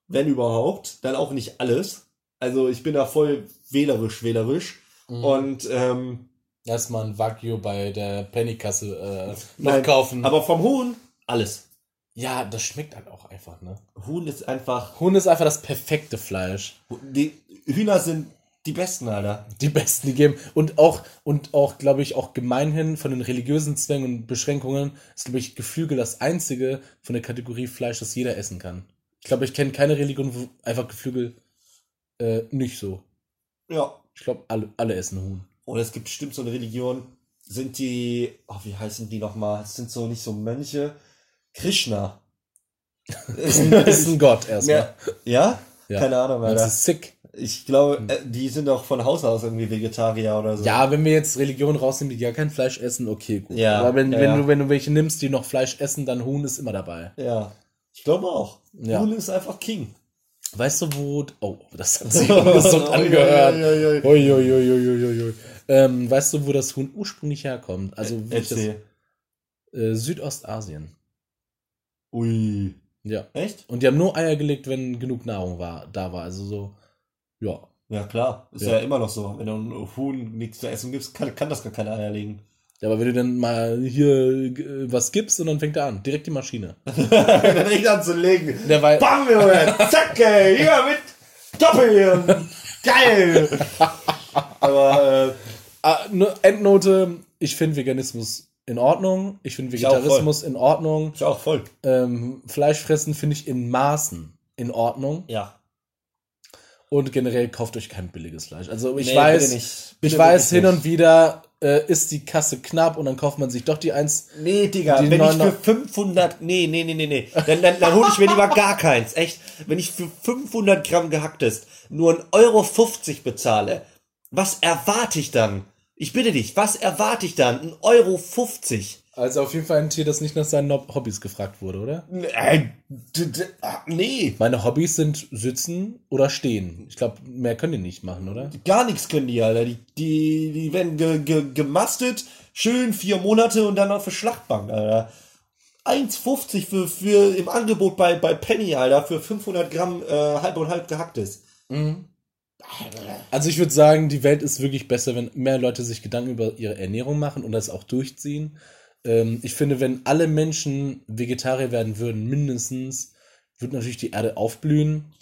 Wenn überhaupt, dann auch nicht alles. Also ich bin da voll wählerisch, wählerisch. Mhm. Und ähm, Erstmal ein Wagyu bei der Pennykasse äh, noch nein, kaufen. aber vom Huhn alles. Ja, das schmeckt halt auch einfach, ne? Huhn ist einfach. Huhn ist einfach das perfekte Fleisch. Die Hühner sind die besten, Alter. Die besten, die geben. Und auch, und auch, glaube ich, auch gemeinhin von den religiösen Zwängen und Beschränkungen ist, glaube ich, Geflügel das einzige von der Kategorie Fleisch, das jeder essen kann. Ich glaube, ich kenne keine Religion, wo einfach Geflügel äh, nicht so. Ja. Ich glaube, alle, alle essen Huhn. Oder es gibt bestimmt so eine Religion, sind die, oh, wie heißen die nochmal? Das sind so nicht so Mönche. Krishna. Ist ein, ist ein Gott erstmal. Ja? Ja. Keine Ahnung, Das Alter. ist sick. Ich glaube, äh, die sind auch von Haus aus irgendwie Vegetarier oder so. Ja, wenn wir jetzt Religionen rausnehmen, die gar kein Fleisch essen, okay, gut. Ja, Aber wenn, ja, wenn, ja. Du, wenn du welche nimmst, die noch Fleisch essen, dann Huhn ist immer dabei. Ja. Ich glaube auch. Ja. Huhn ist einfach King. Weißt du, wo. Oh, das hat sich ungesund angehört. Ui. Ähm, weißt du, wo das Huhn ursprünglich herkommt? Also wie das, äh, Südostasien. Ui. Ja. Echt? Und die haben nur Eier gelegt, wenn genug Nahrung war, da war. Also so, ja. Ja, klar. Ist Ja. ja, immer noch so. Wenn du einem Huhn nichts zu essen gibst, kann, kann das gar keine Eier legen. Ja, aber wenn du dann mal hier äh, was gibst und dann fängt er an, direkt die Maschine. Dann echt anzulegen. Der war, Bam, Junge! Zack, ey! Hier mit Doppel! Geil! Aber, äh, Ah, Endnote, ich finde Veganismus in Ordnung, ich finde Ich Vegetarismus in Ordnung, ist auch voll. ähm, Fleischfressen finde ich in Maßen in Ordnung Ja. Und generell kauft euch kein billiges Fleisch. Also ich Nee, weiß, bitte nicht. ich Bitte weiß hin nicht. und wieder äh, ist die Kasse knapp und dann kauft man sich doch die eins. Nee, Digga, wenn ich neun- für 500, nee, nee, nee, nee, nee, dann, dann, dann hole ich mir lieber gar keins, echt. Wenn ich für 500 Gramm gehacktes nur 1,50 Euro bezahle, was erwarte ich dann? Ich bitte dich, was erwarte ich dann? 1,50 Euro? Also auf jeden Fall ein Tier, das nicht nach seinen Hob- Hobbys gefragt wurde, oder? Äh, ah, nee, Meine Hobbys sind sitzen oder stehen. Ich glaube, mehr können die nicht machen, oder? gar nichts können die, Alter. Die, die, die werden ge, ge, gemastet, schön vier Monate und dann auf der Schlachtbank, Alter. 1,50 für, für im Angebot bei, bei Penny, Alter, für 500 Gramm äh, halb und halb gehacktes. Also ich würde sagen, die Welt ist wirklich besser, wenn mehr Leute sich Gedanken über ihre Ernährung machen und das auch durchziehen. Ähm, ich finde, wenn alle Menschen Vegetarier werden würden, mindestens, würde natürlich die Erde aufblühen.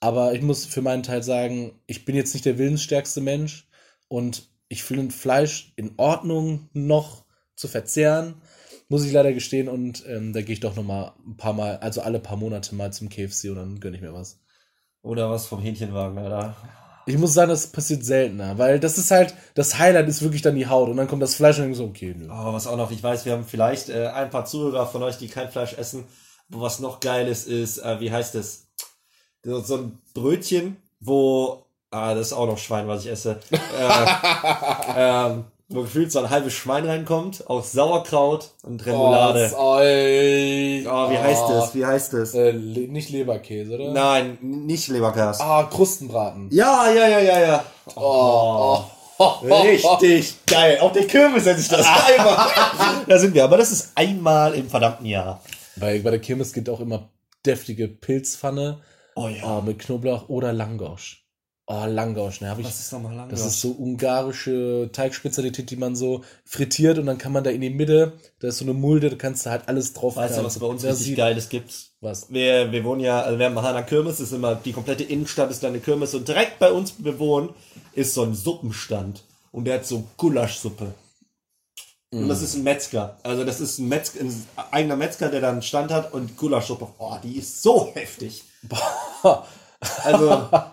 Aber ich muss für meinen Teil sagen, ich bin jetzt nicht der willensstärkste Mensch und ich finde Fleisch in Ordnung noch zu verzehren, muss ich leider gestehen. Und ähm, da gehe ich doch noch mal ein paar Mal, also alle paar Monate mal zum KFC und dann gönne ich mir was. Oder was vom Hähnchenwagen, Alter. Ich muss sagen, das passiert seltener, weil das ist halt, das Highlight ist wirklich dann die Haut und dann kommt das Fleisch und dann so, okay, nö. Oh, was auch noch, ich weiß, wir haben vielleicht äh, ein paar Zuhörer von euch, die kein Fleisch essen. Wo was noch Geiles ist, äh, wie heißt es? So, so ein Brötchen, wo, ah, das ist auch noch Schwein, was ich esse. äh, ähm, wo gefühlt so ein halbes Schwein reinkommt, aus Sauerkraut und Remoulade. Oh. Oh, wie heißt das? Wie heißt das? Äh, Le nicht Leberkäse, oder? Nein, nicht Leberkäse. Ah, Krustenbraten. Ja, ja, ja, ja, ja. Oh, oh. Richtig geil. Auch der Kürbis hätte ich das einmal. da sind wir. Aber das ist einmal im verdammten Jahr. Bei, bei der Kirmes gibt auch immer deftige Pilzpfanne Oh ja. oh, mit Knoblauch oder Langosch. Oh, Langosch, ne, hab ich. Was ist nochmal lang? Das ist so ungarische Teigspezialität, die man so frittiert und dann kann man da in die Mitte, da ist so eine Mulde, da kannst du halt alles drauf Weißt du, was bei uns richtig sieht- Geiles gibt? Was? Wir, wir wohnen ja, also wir haben Hahner Kirmes, ist immer, die komplette Innenstadt ist eine Kirmes und direkt bei uns bewohnt ist so ein Suppenstand. Und der hat so Gulaschsuppe. Und das ist ein Metzger. Also das ist ein, Metzger, ein eigener Metzger, der da einen Stand hat und Gulaschsuppe. Oh, die ist so heftig. Also,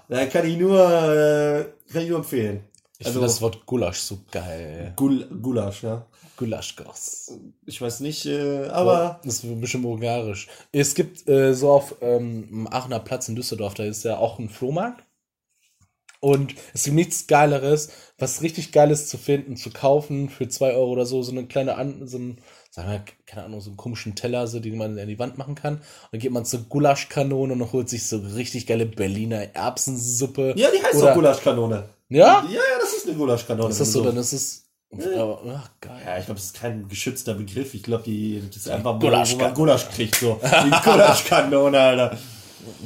da kann ich nur, äh, kann ich nur empfehlen. Ich Also- finde das Wort Gulasch so geil. Gul Gulasch, ja. Gulaschgos. Ich weiß nicht, äh, aber Das ist bestimmt ungarisch. Es gibt äh, so auf ähm, Aachener Platz in Düsseldorf, da ist ja auch ein Flohmarkt. Und es gibt nichts Geileres, was richtig Geiles zu finden, zu kaufen für 2 Euro oder so, so eine kleine, An so ein, sagen wir, keine Ahnung, so einen komischen Teller, so, den man an die Wand machen kann. Und dann geht man zur Gulaschkanone und holt sich so richtig geile Berliner Erbsensuppe. ja, die heißt Oder- doch Gulaschkanone. Ja? Ja, ja, das ist eine Gulaschkanone. Ist das so, dann ist es. Aber, ach, geil. Ja, ich glaube, das ist kein geschützter Begriff. Ich glaube, die das ist einfach, wo, Gulaschka- wo man Gulasch kriegt. So. Die Gulaschkanone, Alter.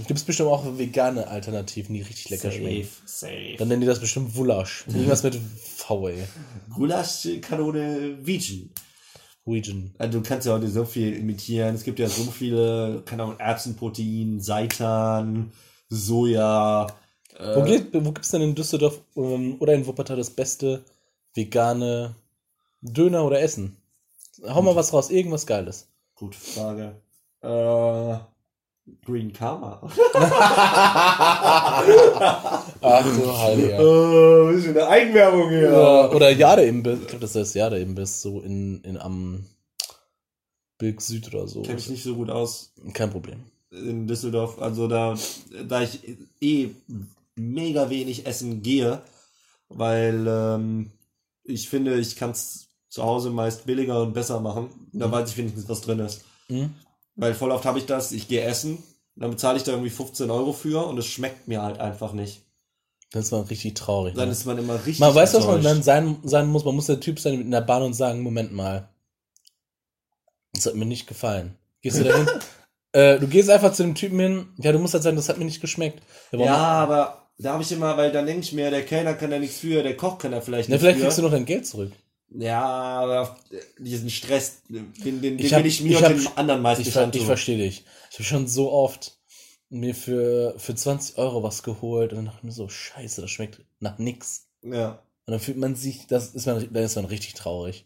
Gibt es bestimmt auch vegane Alternativen, die richtig lecker schmecken. safe. Dann nennen die das bestimmt Wulasch. Irgendwas mit V, ey. Gulaschkanone Vici. Norwegian. Also du kannst ja heute so viel imitieren. Es gibt ja so viele, keine Ahnung, Erbsenprotein, Seitan, Soja. Äh, Wo, geht, wo gibt's denn in Düsseldorf ähm, oder in Wuppertal das beste vegane Döner oder Essen? Hau mal was raus, irgendwas Geiles. Gute Frage. Äh, Green Karma. Ach du Heiliger. Oh, ist eine Eigenwerbung hier. Ja, oder Jade-Imbiss. Ich glaube, das heißt Jade-Imbiss, so in, in am Bilk Süd oder so. Kenn ich nicht so gut aus Kein Problem. in Düsseldorf. Also da, da ich eh mega wenig essen gehe, weil ähm, ich finde, ich kann es zu Hause meist billiger und besser machen. Da weiß ich wenigstens, was drin ist. Mhm. Weil voll oft habe ich das, ich gehe essen, dann bezahle ich da irgendwie 15 Euro für und es schmeckt mir halt einfach nicht. Das ist mal richtig traurig. Dann ne? ist man immer richtig. Man weiß, was man dann sein, sein muss. Man muss der Typ sein in der Bahn und sagen, Moment mal. Das hat mir nicht gefallen. Gehst du da hin? äh, du gehst einfach zu dem Typen hin. Ja, du musst halt sagen, das hat mir nicht geschmeckt. Ja, Ja, aber da habe ich immer, weil dann denke ich mir, der Kellner kann da nichts für, der Koch kann da vielleicht Na, nichts vielleicht für. kriegst du noch dein Geld zurück. Ja, aber diesen Stress, den, den, den Ich hab- will ich mir ich und hab- den anderen meist Ich, ver ich verstehe dich. Ich habe schon so oft mir für, für 20 Euro was geholt und dann dachte ich mir so, scheiße, das schmeckt nach nix. Ja. Und dann fühlt man sich, das ist man, dann ist man richtig traurig.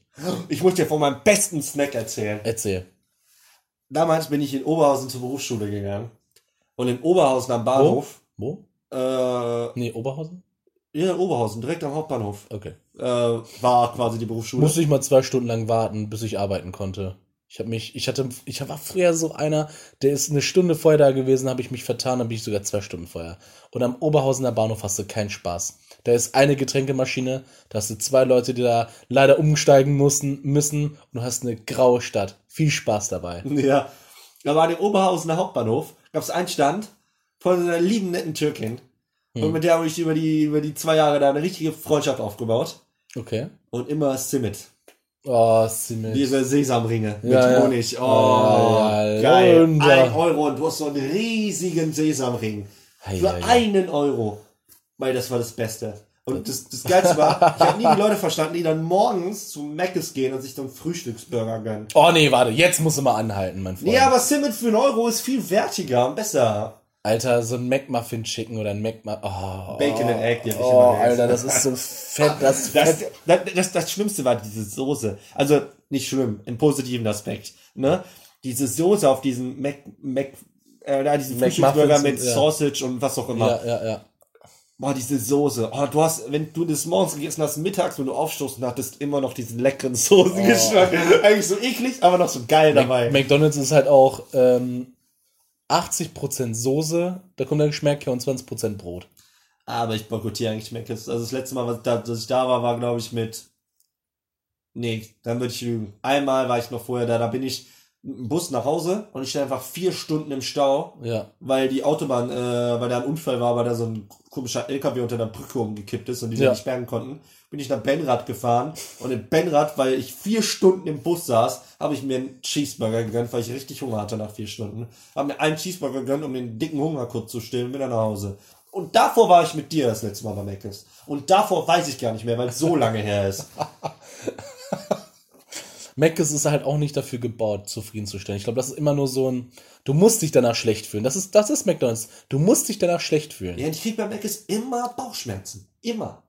Ich muss dir von meinem besten Snack erzählen. Erzähl. Damals bin ich in Oberhausen zur Berufsschule gegangen. Und in Oberhausen am Bahnhof, Wo? äh, Nee, Oberhausen? Ja, in Oberhausen, direkt am Hauptbahnhof, Okay. äh, war quasi die Berufsschule. Musste ich mal zwei Stunden lang warten, bis ich arbeiten konnte. Ich habe mich, ich hatte, ich war früher so einer, der ist eine Stunde vorher da gewesen, habe ich mich vertan, dann bin ich sogar zwei Stunden vorher. Und am Oberhausener Bahnhof hast du keinen Spaß. Da ist eine Getränkemaschine, da hast du zwei Leute, die da leider umsteigen mussten, müssen und du hast eine graue Stadt. Viel Spaß dabei. Ja. Da war der Oberhausener Hauptbahnhof, gab es einen Stand von einer lieben, netten Türkin. Hm. Und mit der habe ich über die, über die zwei Jahre da eine richtige Freundschaft aufgebaut. Okay. Und immer Simmet. Oh, Simmel. Diese Sesamringe mit Ja, ja. Honig. Oh, Ja, ja, geil. Wunder. Ein Euro und du hast so einen riesigen Sesamring. Hei, Für hei. einen Euro. Weil das war das Beste. Und das, das Geilste war, ich habe nie die Leute verstanden, die dann morgens zu Mc's gehen und sich einen Frühstücksburger gönnen. Oh nee, warte, jetzt musst du mal anhalten, mein Freund. Nee, aber Simmet für einen Euro ist viel wertiger und besser. Alter, so ein McMuffin-Chicken oder ein McMuffin. Oh, Bacon and Egg, die hab ich Oh, immer. Alter, das ist so fett. Das, Das, fett. das, das, das Schlimmste war diese Soße. Also nicht schlimm, im positiven Aspekt. Ne? Diese Soße auf diesen Mac, Mac, äh, da diesen Frühstücksburger mit ja. Sausage und was auch immer. Ja, ja, ja. Boah, diese Soße. Oh, du hast, wenn du das morgens gegessen hast, mittags, wenn du aufstoßen hattest, immer noch diesen leckeren Soßengeschmack. Eigentlich so eklig, aber noch so geil dabei. McDonalds ist halt auch ähm, 80% Soße, da kommt der Geschmack her und 20% Brot. Aber ich boykottiere eigentlich Mc's. Also das letzte Mal, was da, dass ich da war, war glaube ich mit. Nee, dann würde ich lügen. Einmal war ich noch vorher da, da bin ich dem Bus nach Hause und ich stand einfach vier Stunden im Stau, Ja. weil die Autobahn, äh, weil da ein Unfall war, weil da so ein komischer LKW unter der Brücke umgekippt ist und die Ja. nicht sperren konnten. Bin ich nach Benrad gefahren und in Benrad, weil ich vier Stunden im Bus saß, habe ich mir einen Cheeseburger gegönnt, weil ich richtig Hunger hatte nach vier Stunden. Habe mir einen Cheeseburger gegönnt, um den dicken Hunger kurz zu stillen, bin dann nach Hause. Und davor war ich mit dir das letzte Mal bei Mc's. Und davor weiß ich gar nicht mehr, weil es so lange her ist. Mc's ist halt auch nicht dafür gebaut, zufriedenzustellen. Ich glaube, das ist immer nur so ein, du musst dich danach schlecht fühlen. Das ist, das ist McDonalds. Du musst dich danach schlecht fühlen. Ja, ich krieg bei Mc's immer Bauchschmerzen. Immer.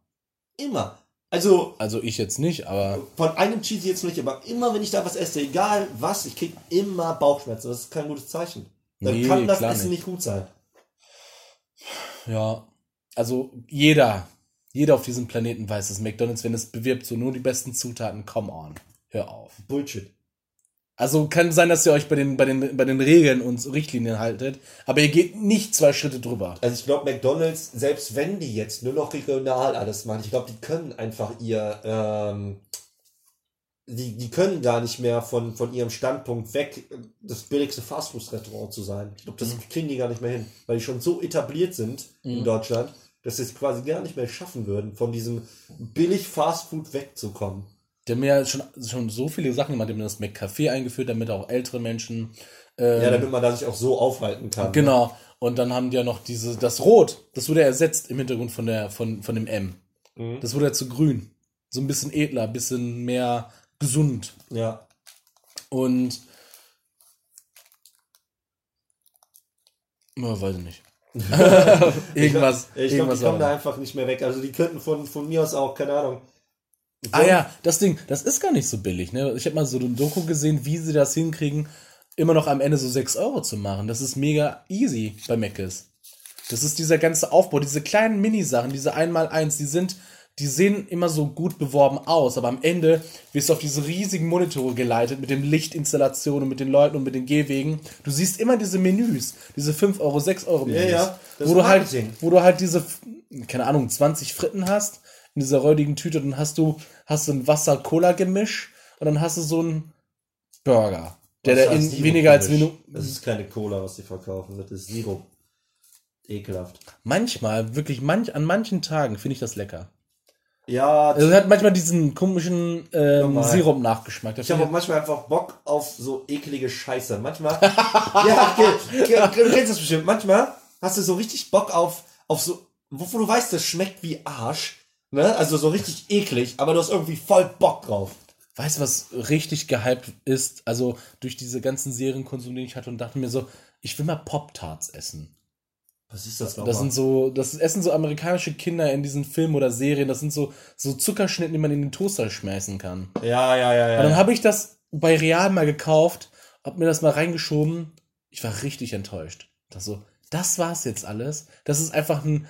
Immer. Also, Also ich jetzt nicht, aber von einem Cheesy jetzt nicht, aber immer wenn ich da was esse, egal was, ich krieg immer Bauchschmerzen. Das ist kein gutes Zeichen. Dann Nee, kann das Essen nicht. nicht gut sein. ja. Also jeder, jeder auf diesem Planeten weiß, dass McDonalds, wenn es bewirbt, so nur die besten Zutaten, come on. Hör auf. Bullshit. Also kann sein, dass ihr euch bei den, bei den, bei den Regeln und Richtlinien haltet, aber ihr geht nicht zwei Schritte drüber. Also ich glaube, McDonalds, selbst wenn die jetzt nur noch regional alles machen, ich glaube, die können einfach ihr, ähm, die, die können gar nicht mehr von, von ihrem Standpunkt weg, das billigste Fastfood-Restaurant zu sein. Ich glaube, das kriegen die gar nicht mehr hin, weil die schon so etabliert sind in Deutschland, dass sie es quasi gar nicht mehr schaffen würden, von diesem billig Fastfood wegzukommen. Der haben ja schon, schon so viele Sachen gemacht, die haben das McCafé eingeführt, damit auch ältere Menschen. ähm, Ja, damit man da sich auch so aufhalten kann. Genau. Und dann haben die ja noch diese, das Rot, das wurde ersetzt im Hintergrund von der, von, von dem M. Mhm. Das wurde ja zu grün. So ein bisschen edler, ein bisschen mehr gesund. Ja. Und. Oh, weiß ich nicht. irgendwas. Ich glaube, irgendwas die kommen da einfach nicht mehr weg. Also die könnten von, von mir aus auch, keine Ahnung. Ah ja, das Ding, das ist gar nicht so billig. Ne? Ich habe mal so eine Doku gesehen, wie sie das hinkriegen, immer noch am Ende so 6 Euro zu machen. Das ist mega easy bei Mc's. Das ist dieser ganze Aufbau, diese kleinen Minisachen, diese 1x1, die sind, die sehen immer so gut beworben aus, aber am Ende wirst du auf diese riesigen Monitore geleitet mit dem Lichtinstallation und mit den Leuten und mit den Gehwegen. Du siehst immer diese Menüs, diese 5 Euro, 6 Euro Menüs, ja, das wo du halt, wo du halt diese, keine Ahnung, 20 Fritten hast in dieser räudigen Tüte, dann hast du, hast du ein Wasser-Cola-Gemisch und dann hast du so einen Burger, der da in weniger als? Minuten. Das ist keine Cola, was die verkaufen. Das ist Sirup. Ekelhaft. Manchmal, wirklich manch, an manchen Tagen finde ich das lecker. Ja, Also hat manchmal diesen komischen ähm. Sirup-Nachgeschmack. ich habe auch manchmal einfach Bock auf so eklige Scheiße. Manchmal. ja, okay, du kennst das bestimmt. Manchmal hast du so richtig Bock auf, auf so, wovon du weißt, das schmeckt wie Arsch. Ne? Also so richtig eklig, aber du hast irgendwie voll Bock drauf. Weißt du, was richtig gehypt ist? Also durch diese ganzen Serienkonsum, den ich hatte und dachte mir so, ich will mal Pop-Tarts essen. Was ist das Das sind so, das essen so amerikanische Kinder in diesen Filmen oder Serien. Das sind so, so Zuckerschnitten, die man in den Toaster schmeißen kann. Ja, ja, ja, ja. Und dann habe ich das bei Real mal gekauft, hab mir das mal reingeschoben. Ich war richtig enttäuscht. Das so, das war's jetzt alles. Das ist einfach ein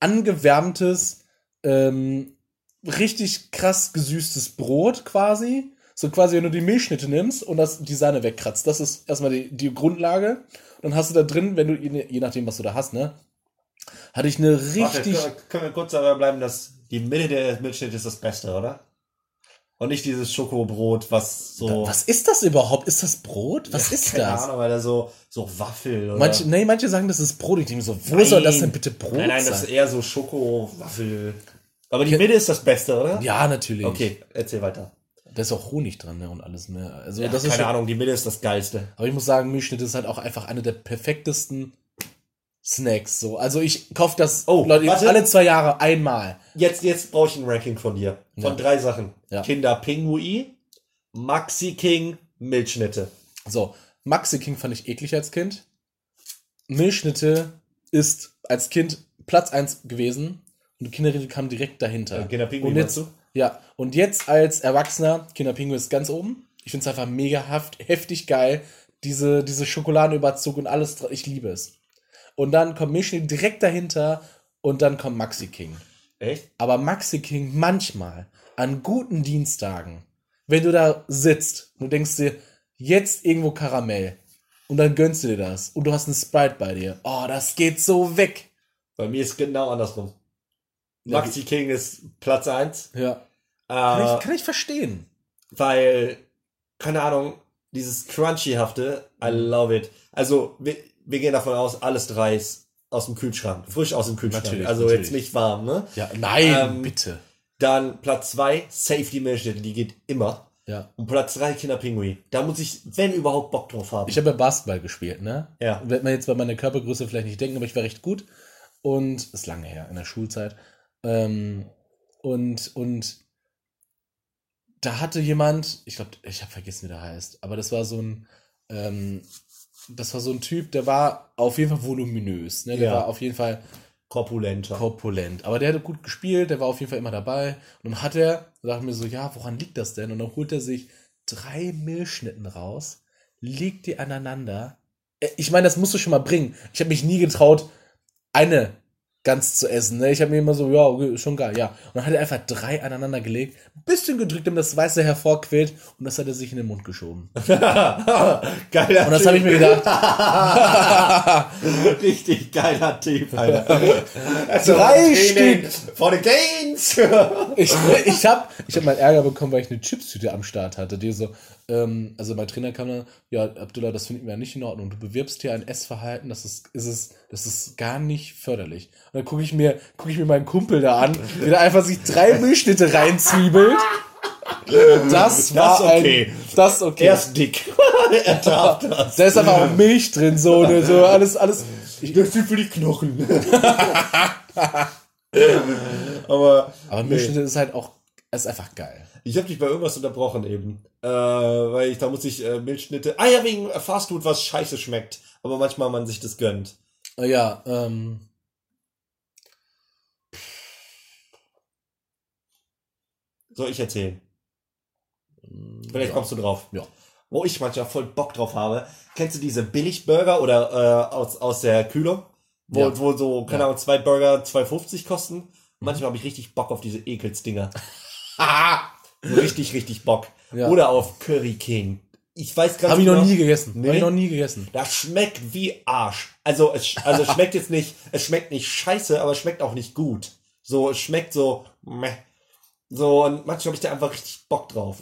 angewärmtes, ähm, richtig krass gesüßtes Brot quasi. So quasi, wenn du die Milchschnitte nimmst und das, die Sahne wegkratzt. Das ist erstmal die, die Grundlage. Und dann hast du da drin, wenn du, je nachdem, was du da hast, ne? Hatte ich eine richtig. Warte, können- wir kurz dabei bleiben, dass die Mitte der Milchschnitte ist das Beste, oder? Und nicht dieses Schokobrot, was so. was ist das überhaupt? Ist das Brot? Was Ja, ist keine das? Ahnung, weil da so, so Waffel oder. Manche, nee, manche sagen, das ist Brot. Ich denke so, wo soll das denn bitte Brot Nein, nein, sein? das ist eher so Schokowaffel. Aber die Mitte ist das Beste, oder? ja, natürlich. Okay, erzähl weiter. Da ist auch Honig dran ne, und alles mehr. Also Ja, das ist keine schon, Ahnung, die Mitte ist das Geilste. Aber ich muss sagen, Milchschnitte ist halt auch einfach eine der perfektesten Snacks. So. Also ich kaufe das Oh, Leute, warte. alle zwei Jahre einmal. Jetzt, jetzt brauche ich ein Ranking von dir. Von Ja. drei Sachen. Ja. Kinder Pingui, Maxi King, Milchschnitte. So, Maxi King fand ich eklig als Kind. Milchschnitte ist als Kind Platz 1 gewesen und Kinderriegel kam direkt dahinter. Äh, Kinderpinguin und jetzt, Ja, und jetzt als Erwachsener, Kinderpinguin ist ganz oben. Ich finde es einfach mega haft, heftig geil. Diese, diese Schokoladenüberzug und alles, ich liebe es. Und dann kommt Milchschnitte direkt dahinter und dann kommt Maxi King. Echt? Aber Maxi King manchmal an guten Dienstagen, wenn du da sitzt und du denkst dir, jetzt irgendwo Karamell und dann gönnst du dir das und du hast einen Sprite bei dir. Oh, das geht so weg. Bei mir ist genau andersrum. Ja, Maxi King ist Platz 1. Ja. Kann, Äh, ich, kann ich verstehen. weil, keine Ahnung, dieses Crunchy-hafte, I love it. Also, wir, gehen davon aus, alles drei ist aus dem Kühlschrank. Frisch aus dem Kühlschrank. Natürlich, also natürlich. jetzt nicht warm, ne? Ja, nein, Ähm, bitte. Dann Platz 2, Safety Milchschnitte, die geht immer. Ja. Und Platz 3, Kinderpingui. Da muss ich, wenn überhaupt, Bock drauf haben. Ich habe ja Basketball gespielt, ne? Ja. Wird man jetzt bei meiner Körpergröße vielleicht nicht denken, aber ich war recht gut. Und ist lange her, in der Schulzeit. Ähm, und, und da hatte jemand, ich glaube, ich habe vergessen, wie der heißt, aber das war so ein, ähm, das war so ein Typ, der war auf jeden Fall voluminös, ne? Der Ja. war auf jeden Fall Korpulenter. korpulent. Aber der hat gut gespielt, der war auf jeden Fall immer dabei. Und dann hat er, da dachte mir so, ja, woran liegt das denn? Und dann holt er sich drei Milchschnitten raus, legt die aneinander. Äh, Ich meine, das musst du schon mal bringen. Ich habe mich nie getraut, eine ganz zu essen. Ne? Ich habe mir immer so, ja, okay, schon geil, ja. Und dann hat er einfach drei aneinander gelegt, ein bisschen gedrückt, damit das Weiße hervorquillt und das hat er sich in den Mund geschoben. geiler Und das habe ich mir gedacht, Richtig geiler Typ, Alter. Also, Drei Training For the gains! ich, ich habe ich hab mal Ärger bekommen, weil ich eine Chipstüte am Start hatte. Die so, ähm, also mein Trainer kam dann, ja, Abdullah, das finden wir ja nicht in Ordnung. Du bewirbst hier ein Essverhalten, das ist, ist es, das ist gar nicht förderlich. Und dann gucke ich mir, gucke ich mir meinen Kumpel da an, der einfach sich drei Milchschnitte reinzwiebelt. Das war okay. ein, das okay. Er ist dick. er darf das. da ist aber auch Milch drin, so, ne, so alles, alles. Ich, Das für die Knochen. Aber, aber Milchschnitte ist halt auch ist einfach geil. Ich habe dich bei irgendwas unterbrochen eben. Äh, weil ich, da muss ich äh, Milchschnitte. Ah ja, wegen Fastfood, was scheiße schmeckt. Aber manchmal man sich das gönnt. Äh, Ja, ähm. Soll ich erzählen? Vielleicht ja. kommst du drauf. Ja. Wo ich manchmal voll Bock drauf habe. Kennst du diese Billigburger oder äh, aus, aus der Kühlung? Wo, Ja. wo so, keine. Ahnung, zwei Burger 2,50 kosten. Manchmal habe ich richtig Bock auf diese Ekelsdinger. so richtig, richtig Bock. Ja. Oder auf Curry King. Ich weiß ganz Habe ich noch genau- nie gegessen. Nee? Habe ich noch nie gegessen. Das schmeckt wie Arsch. Also es, also es schmeckt jetzt nicht, es schmeckt nicht scheiße, aber es schmeckt auch nicht gut. So, es schmeckt so, meh. So, und manchmal habe ich da einfach richtig Bock drauf.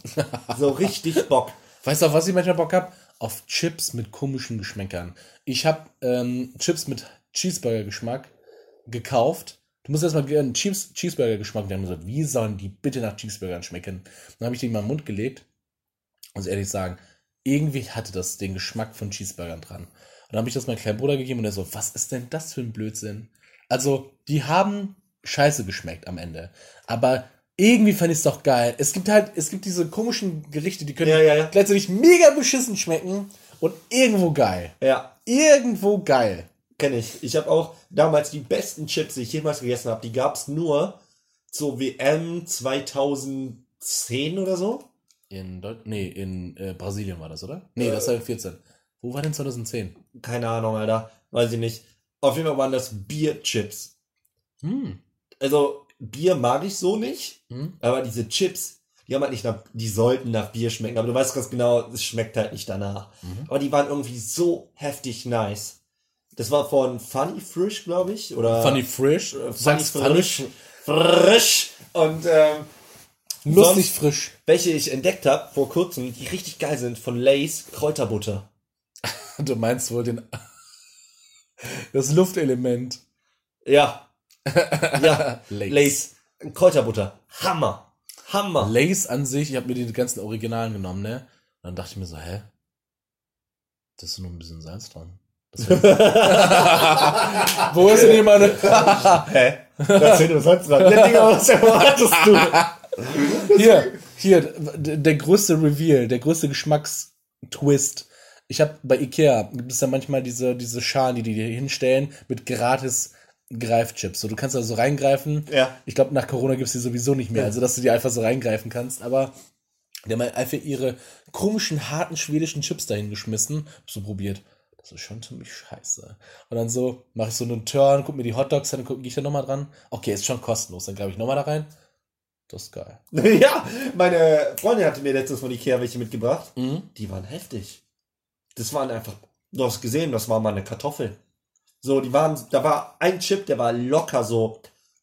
So richtig Bock. Weißt du, auf was ich manchmal Bock hab? Auf Chips mit komischen Geschmäckern. Ich habe ähm, Chips mit Cheeseburger-Geschmack gekauft. Du musst erstmal einen Cheese Cheeseburger-Geschmack. Die haben gesagt, wie sollen die bitte nach Cheeseburgern schmecken? Dann habe ich die in meinen Mund gelegt. Muss ehrlich sagen, irgendwie hatte das den Geschmack von Cheeseburgern dran. Und dann habe ich das meinem kleinen Bruder gegeben und er so, was ist denn das für ein Blödsinn? Also, die haben scheiße geschmeckt am Ende. Aber irgendwie fand ich es doch geil. Es gibt halt, es gibt diese komischen Gerichte, die können Ja, ja, ja. gleichzeitig mega beschissen schmecken und irgendwo geil. Ja, Irgendwo geil. Kenne ich. Ich habe auch damals die besten Chips, die ich jemals gegessen habe, die gab's nur zur WM 2010 oder so. In Deut nee, in äh, Brasilien war das, oder? Nee, das war 14. Wo war denn 2010? Keine Ahnung, Alter. Weiß ich nicht. Auf jeden Fall waren das Bierchips. Hm. Also, Bier mag ich so nicht. Hm. Aber diese Chips, die haben halt nicht nach, die sollten nach Bier schmecken, aber du weißt ganz genau, es schmeckt halt nicht danach. Mhm. Aber die waren irgendwie so heftig nice. Das war von Funny Frisch, glaube ich, oder Funny Frisch. äh, Funny Frisch. Frisch. Und ähm, Lustig sonst- frisch. welche ich entdeckt habe vor kurzem, die richtig geil sind, von Lays Kräuterbutter. Du meinst wohl den. Das Luftelement. Ja. ja. Lays. Lays Kräuterbutter. Hammer. Hammer. Lays an sich, ich habe mir die ganzen Originalen genommen, ne? Und dann dachte ich mir so, hä? Das ist nur ein bisschen Salz dran. Wo ist denn hier meine. Hä? Da erzählt du sonst dran. Ja, Digga, was erwartest du? Hier, hier, der größte Reveal, der größte Geschmackstwist. Ich habe bei Ikea gibt es ja manchmal diese, diese Schalen, die die dir hinstellen mit gratis Greifchips. So, du kannst da so reingreifen. Ja. Ich glaube, nach Corona gibt es die sowieso nicht mehr, also dass du die einfach so reingreifen kannst. Aber die haben halt einfach ihre komischen, harten schwedischen Chips dahin geschmissen. So probiert. Das ist schon ziemlich scheiße. Und dann so, mache ich so einen Turn, guck mir die Hotdogs an, dann gucke ich da nochmal dran. Okay, ist schon kostenlos. Dann greife ich nochmal da rein. Das ist geil. Ja, meine Freundin hatte mir letztens von Ikea welche mitgebracht. Mhm. Die waren heftig. Das waren einfach, du hast gesehen, das war mal eine Kartoffel. So, die waren, da war ein Chip, der war locker so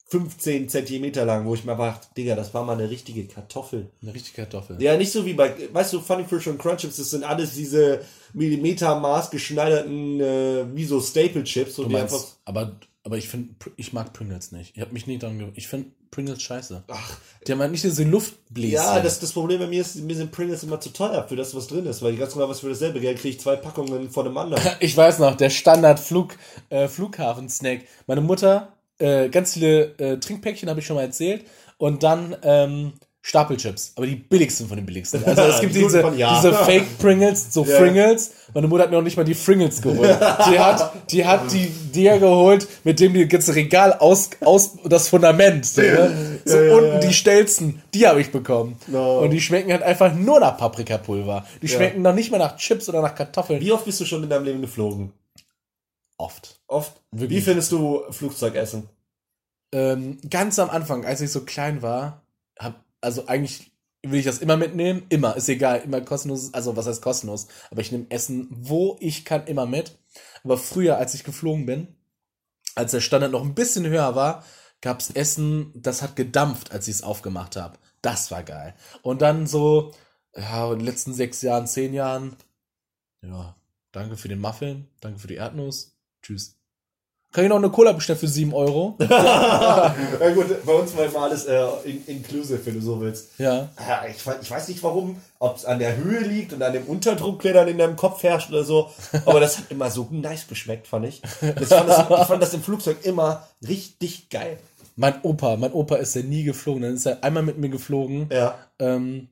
15 Zentimeter lang, wo ich mir dachte, Digga, das war mal eine richtige Kartoffel. Eine richtige Kartoffel. Ja, nicht so wie bei, weißt du, Funny Fish und Crunchips, das sind alles diese Millimeter maßgeschneiderten, äh, wie so Staple Chips Du meinst, einfach, aber, aber ich finde, ich mag Pringles nicht. Ich habe mich nie daran gewöhnt. Ich finde Pringles scheiße. ach, Die haben halt nicht diese Luftbläschen. ja, das, das Problem bei mir ist, mir sind Pringles immer zu teuer für das, was drin ist, weil ich ganz genau was für dasselbe Geld kriege ich zwei Packungen von einem anderen. Ich weiß noch, der Standard-Flug, äh, Flughafen-Snack. Meine Mutter, äh, ganz viele äh, Trinkpäckchen habe ich schon mal erzählt. Und dann ähm, Stapelchips. Aber die billigsten von den billigsten. Also es gibt Die diese, von ja. diese Fake Pringles, so Ja. Fringles. Meine Mutter hat mir noch nicht mal die Fringles geholt. Die hat, die hat die der geholt, mit dem die ganze Regal aus, aus das Fundament. So, ne? so Ja, unten ja. die stelzen, die habe ich bekommen. No. Und die schmecken halt einfach nur nach Paprikapulver. Die schmecken noch nicht mal nach Chips oder nach Kartoffeln. Wie oft bist du schon in deinem Leben geflogen? Oft. Oft. Wirklich? Wie findest du Flugzeugessen? Ähm, ganz am Anfang, als ich so klein war, hab, also eigentlich will ich das immer mitnehmen, immer, ist egal, immer kostenlos, also was heißt kostenlos, aber ich nehme Essen, wo ich kann, immer mit. Aber früher, als ich geflogen bin, als der Standard noch ein bisschen höher war, gab es Essen, das hat gedampft, als ich es aufgemacht habe. Das war geil. Und dann so, ja, in den letzten sechs Jahren, zehn Jahren, ja, danke für den Muffin, danke für die Erdnuss, tschüss. Kann ich noch eine Cola bestellen für 7 Euro? ja gut, bei uns war immer alles äh, in, inclusive, wenn du so willst. Ja. Ich, ich weiß nicht warum, ob es an der Höhe liegt und an dem Unterdruck, der dann in deinem Kopf herrscht oder so. Aber das hat immer so nice geschmeckt, fand ich. Das fand das, ich fand das im Flugzeug immer richtig geil. Mein Opa, mein Opa ist ja nie geflogen. Dann ist er einmal mit mir geflogen. Ja. Ähm,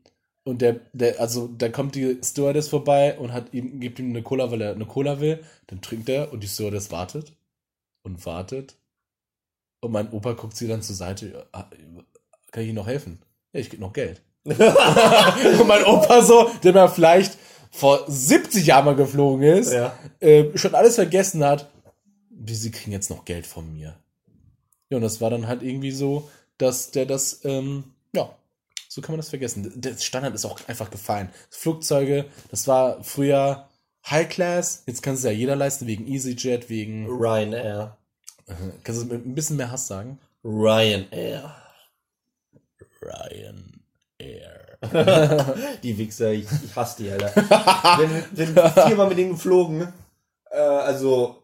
und der, der, also da kommt die Stewardess vorbei und hat ihm, gibt ihm eine Cola, weil er eine Cola will. Dann trinkt er und die Stewardess wartet und wartet. Und mein Opa guckt sie dann zur Seite. "Ah, Kann ich Ihnen noch helfen? Ja, ich gebe noch Geld. und mein Opa so, der mal vielleicht vor 70 Jahren mal geflogen ist, Ja. äh, schon alles vergessen hat. Wie, sie kriegen jetzt noch Geld von mir. Ja, und das war dann halt irgendwie so, dass der das, ähm, ja, so kann man das vergessen. Der Standard ist auch einfach gefallen. Flugzeuge, das war früher High Class, jetzt kann es ja jeder leisten, wegen EasyJet, wegen. Ryanair. Kannst du mit ein bisschen mehr Hass sagen? Ryanair. Ryan Air. Die Wichser, ich, ich hasse die, Alter. bin, bin viermal mit denen geflogen. Äh, also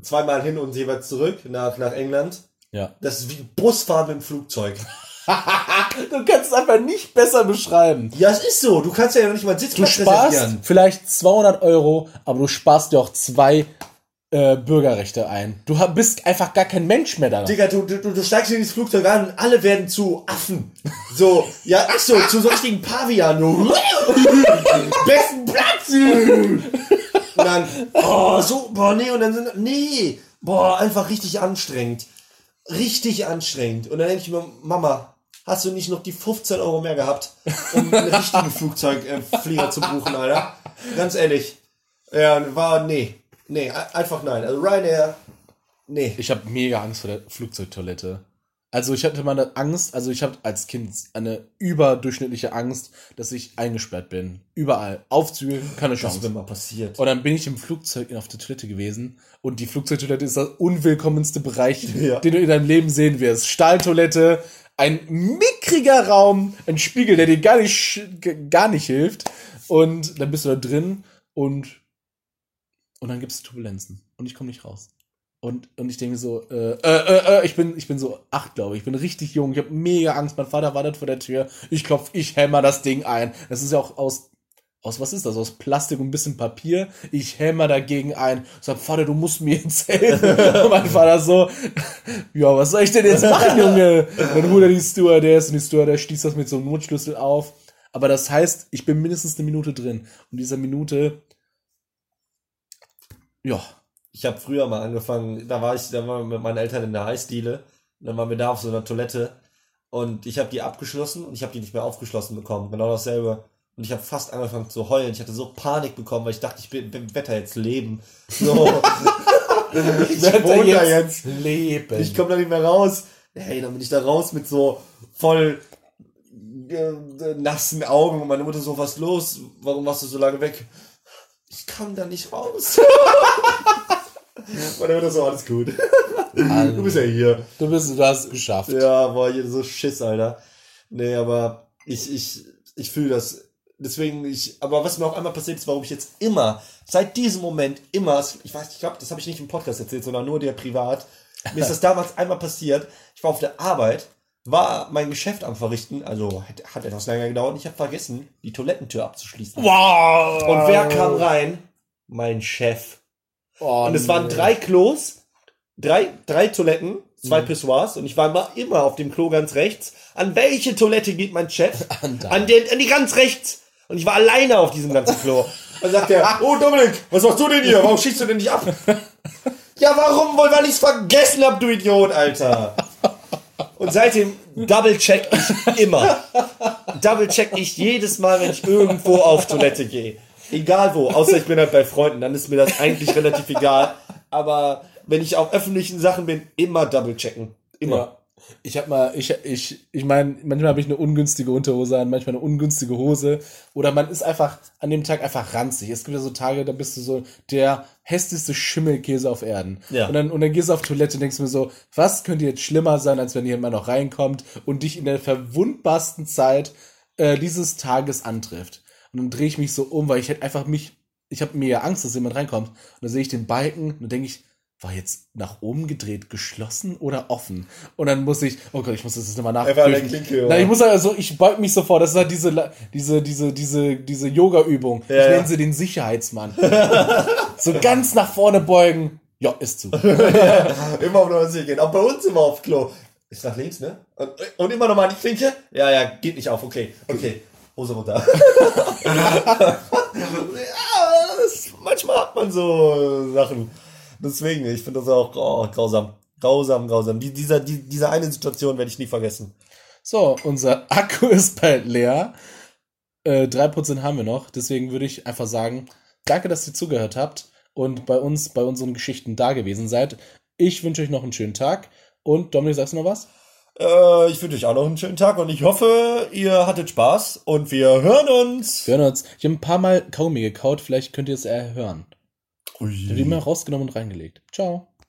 zweimal hin und jeweils zurück nach, nach England. Ja. Das ist wie Busfahren mit dem Flugzeug. Du kannst es einfach nicht besser beschreiben. Ja, es ist so. Du kannst ja noch nicht mal einen Du sparst vielleicht 200 Euro, aber du sparst dir auch zwei äh, Bürgerrechte ein. Du bist einfach gar kein Mensch mehr da. Digga, du, du, du steigst in dieses Flugzeug an und alle werden zu Affen. So, ja, ist so, zu so richtigen Pavian. Besten Platz! Und dann, oh, so, boah, nee, und dann sind, nee, boah, einfach richtig anstrengend. Richtig anstrengend. Und dann denke ich mir, Mama, hast du nicht noch die 15 Euro mehr gehabt, um einen richtigen Flugzeugflieger zu buchen, Alter? Ganz ehrlich. Ja, war, nee. Nee, einfach nein. Also Ryanair, nee. Ich habe mega Angst vor der Flugzeugtoilette. Also ich hatte mal eine Angst, also ich habe als Kind eine überdurchschnittliche Angst, dass ich eingesperrt bin. Überall. Aufzüge, keine Das Chance. wäre mal passiert. Und dann bin ich im Flugzeug auf der Toilette gewesen und die Flugzeugtoilette ist der unwillkommenste Bereich, Ja. den du in deinem Leben sehen wirst. Stahltoilette, ein mickriger Raum, ein Spiegel, der dir gar nicht, gar nicht hilft. Und dann bist du da drin und, und dann gibt es Turbulenzen und ich komme nicht raus. Und, und ich denke so, äh, äh, äh, äh, ich bin, ich bin so acht, glaube ich. Ich bin richtig jung. Ich habe mega Angst. Mein Vater wartet vor der Tür. Ich klopf, ich hämmer das Ding ein. Das ist ja auch aus aus was ist das? Aus Plastik und ein bisschen Papier. Ich hämmer dagegen ein. Sag, Vater, du musst mir jetzt helfen. und mein Vater so, ja, was soll ich denn jetzt machen, Junge? Dann holt er die Stewardess und die Stewardess schließt das mit so einem Notschlüssel auf. Aber das heißt, ich bin mindestens eine Minute drin. Und dieser Minute, ja, Ich habe früher mal angefangen, da war ich, da waren wir mit meinen Eltern in der Eisdiele. Und dann waren wir da auf so einer Toilette. Und ich habe die abgeschlossen und ich habe die nicht mehr aufgeschlossen bekommen. Genau dasselbe. Und ich habe fast angefangen zu heulen. Ich hatte so Panik bekommen, weil ich dachte, ich bin, bin Wetter jetzt leben. So. ich wohne da jetzt. leben. Ich komme da nicht mehr raus. Hey, dann bin ich da raus mit so voll äh, nassen Augen und meine Mutter so, was los? Warum warst du so lange weg? Ich kam da nicht raus. meine Mutter so, alles gut. Du bist ja hier. du bist, du hast es geschafft. Ja, boah, hier so Schiss, Alter. Nee, aber ich, ich, ich fühle das. Deswegen, ich, aber was mir auch einmal passiert ist, warum ich jetzt immer, seit diesem Moment immer, ich weiß, ich glaube, das habe ich nicht im Podcast erzählt, sondern nur dir privat. Mir ist das damals einmal passiert. Ich war auf der Arbeit, war mein Geschäft am Verrichten, also hat, etwas länger gedauert und ich habe vergessen, die Toilettentür abzuschließen. Wow. Und wer kam rein? Mein Chef. Oh, Und es waren nee. drei Klos, drei, drei Toiletten, zwei Mhm. Pissoirs und ich war immer, immer auf dem Klo ganz rechts. An welche Toilette geht mein Chef? An. An, den, an die ganz rechts. Und ich war alleine auf diesem ganzen Klo. Dann sagt er, oh Dominik, was machst du denn hier? Warum schießt du denn nicht ab? ja, warum? Weil ich's vergessen hab, du Idiot, Alter. Und seitdem double-check ich immer. Double-check ich jedes Mal, wenn ich irgendwo auf Toilette gehe. Egal wo, außer ich bin halt bei Freunden, dann ist mir das eigentlich relativ egal. Aber wenn ich auf öffentlichen Sachen bin, immer double-checken. Immer. Ja. Ich hab mal, ich, ich, ich meine, manchmal habe ich eine ungünstige Unterhose an, manchmal eine ungünstige Hose. Oder man ist einfach an dem Tag einfach ranzig. Es gibt ja so Tage, da bist du so der hässlichste Schimmelkäse auf Erden. Ja. Und, dann, und dann gehst du auf Toilette und denkst mir so, was könnte jetzt schlimmer sein, als wenn jemand noch reinkommt und dich in der verwundbarsten Zeit äh, dieses Tages antrifft. Und dann drehe ich mich so um, weil ich hätte einfach mich, ich habe mega Angst, dass jemand reinkommt. Und dann sehe ich den Balken und dann denke ich, war jetzt nach oben gedreht, geschlossen oder offen? Und dann muss ich, oh Gott, ich muss das jetzt nochmal nachprüfen. Klinke, oder? Nein, ich muss also, ich beug mich sofort. Das ist halt diese, diese, diese, diese, diese Yoga-Übung. ich Ja, nenne ja. sie den Sicherheitsmann. so ganz nach vorne beugen. Ja, ist zu. Immer auf Nummer sicher gehen. Auch bei uns immer auf Klo. Ist nach links, ne? Und, und immer nochmal die Klinke? Ja, ja, geht nicht auf. Okay, okay. Hose runter. ja, das, manchmal hat man so Sachen. Deswegen, ich finde das auch oh, grausam. Grausam, grausam. Die, dieser, die, diese eine Situation werde ich nie vergessen. So, unser Akku ist bald leer. Äh, 3% haben wir noch. Deswegen würde ich einfach sagen, danke, dass ihr zugehört habt und bei uns, bei unseren Geschichten da gewesen seid. Ich wünsche euch noch einen schönen Tag. Und Dominik, sagst du noch was? Äh, ich wünsche euch auch noch einen schönen Tag und ich hoffe, ihr hattet Spaß und wir hören uns. Wir hören uns. Ich habe ein paar Mal Kaugummi gekaut, vielleicht könnt ihr es eher hören. Ui. Die mal rausgenommen und reingelegt. Ciao.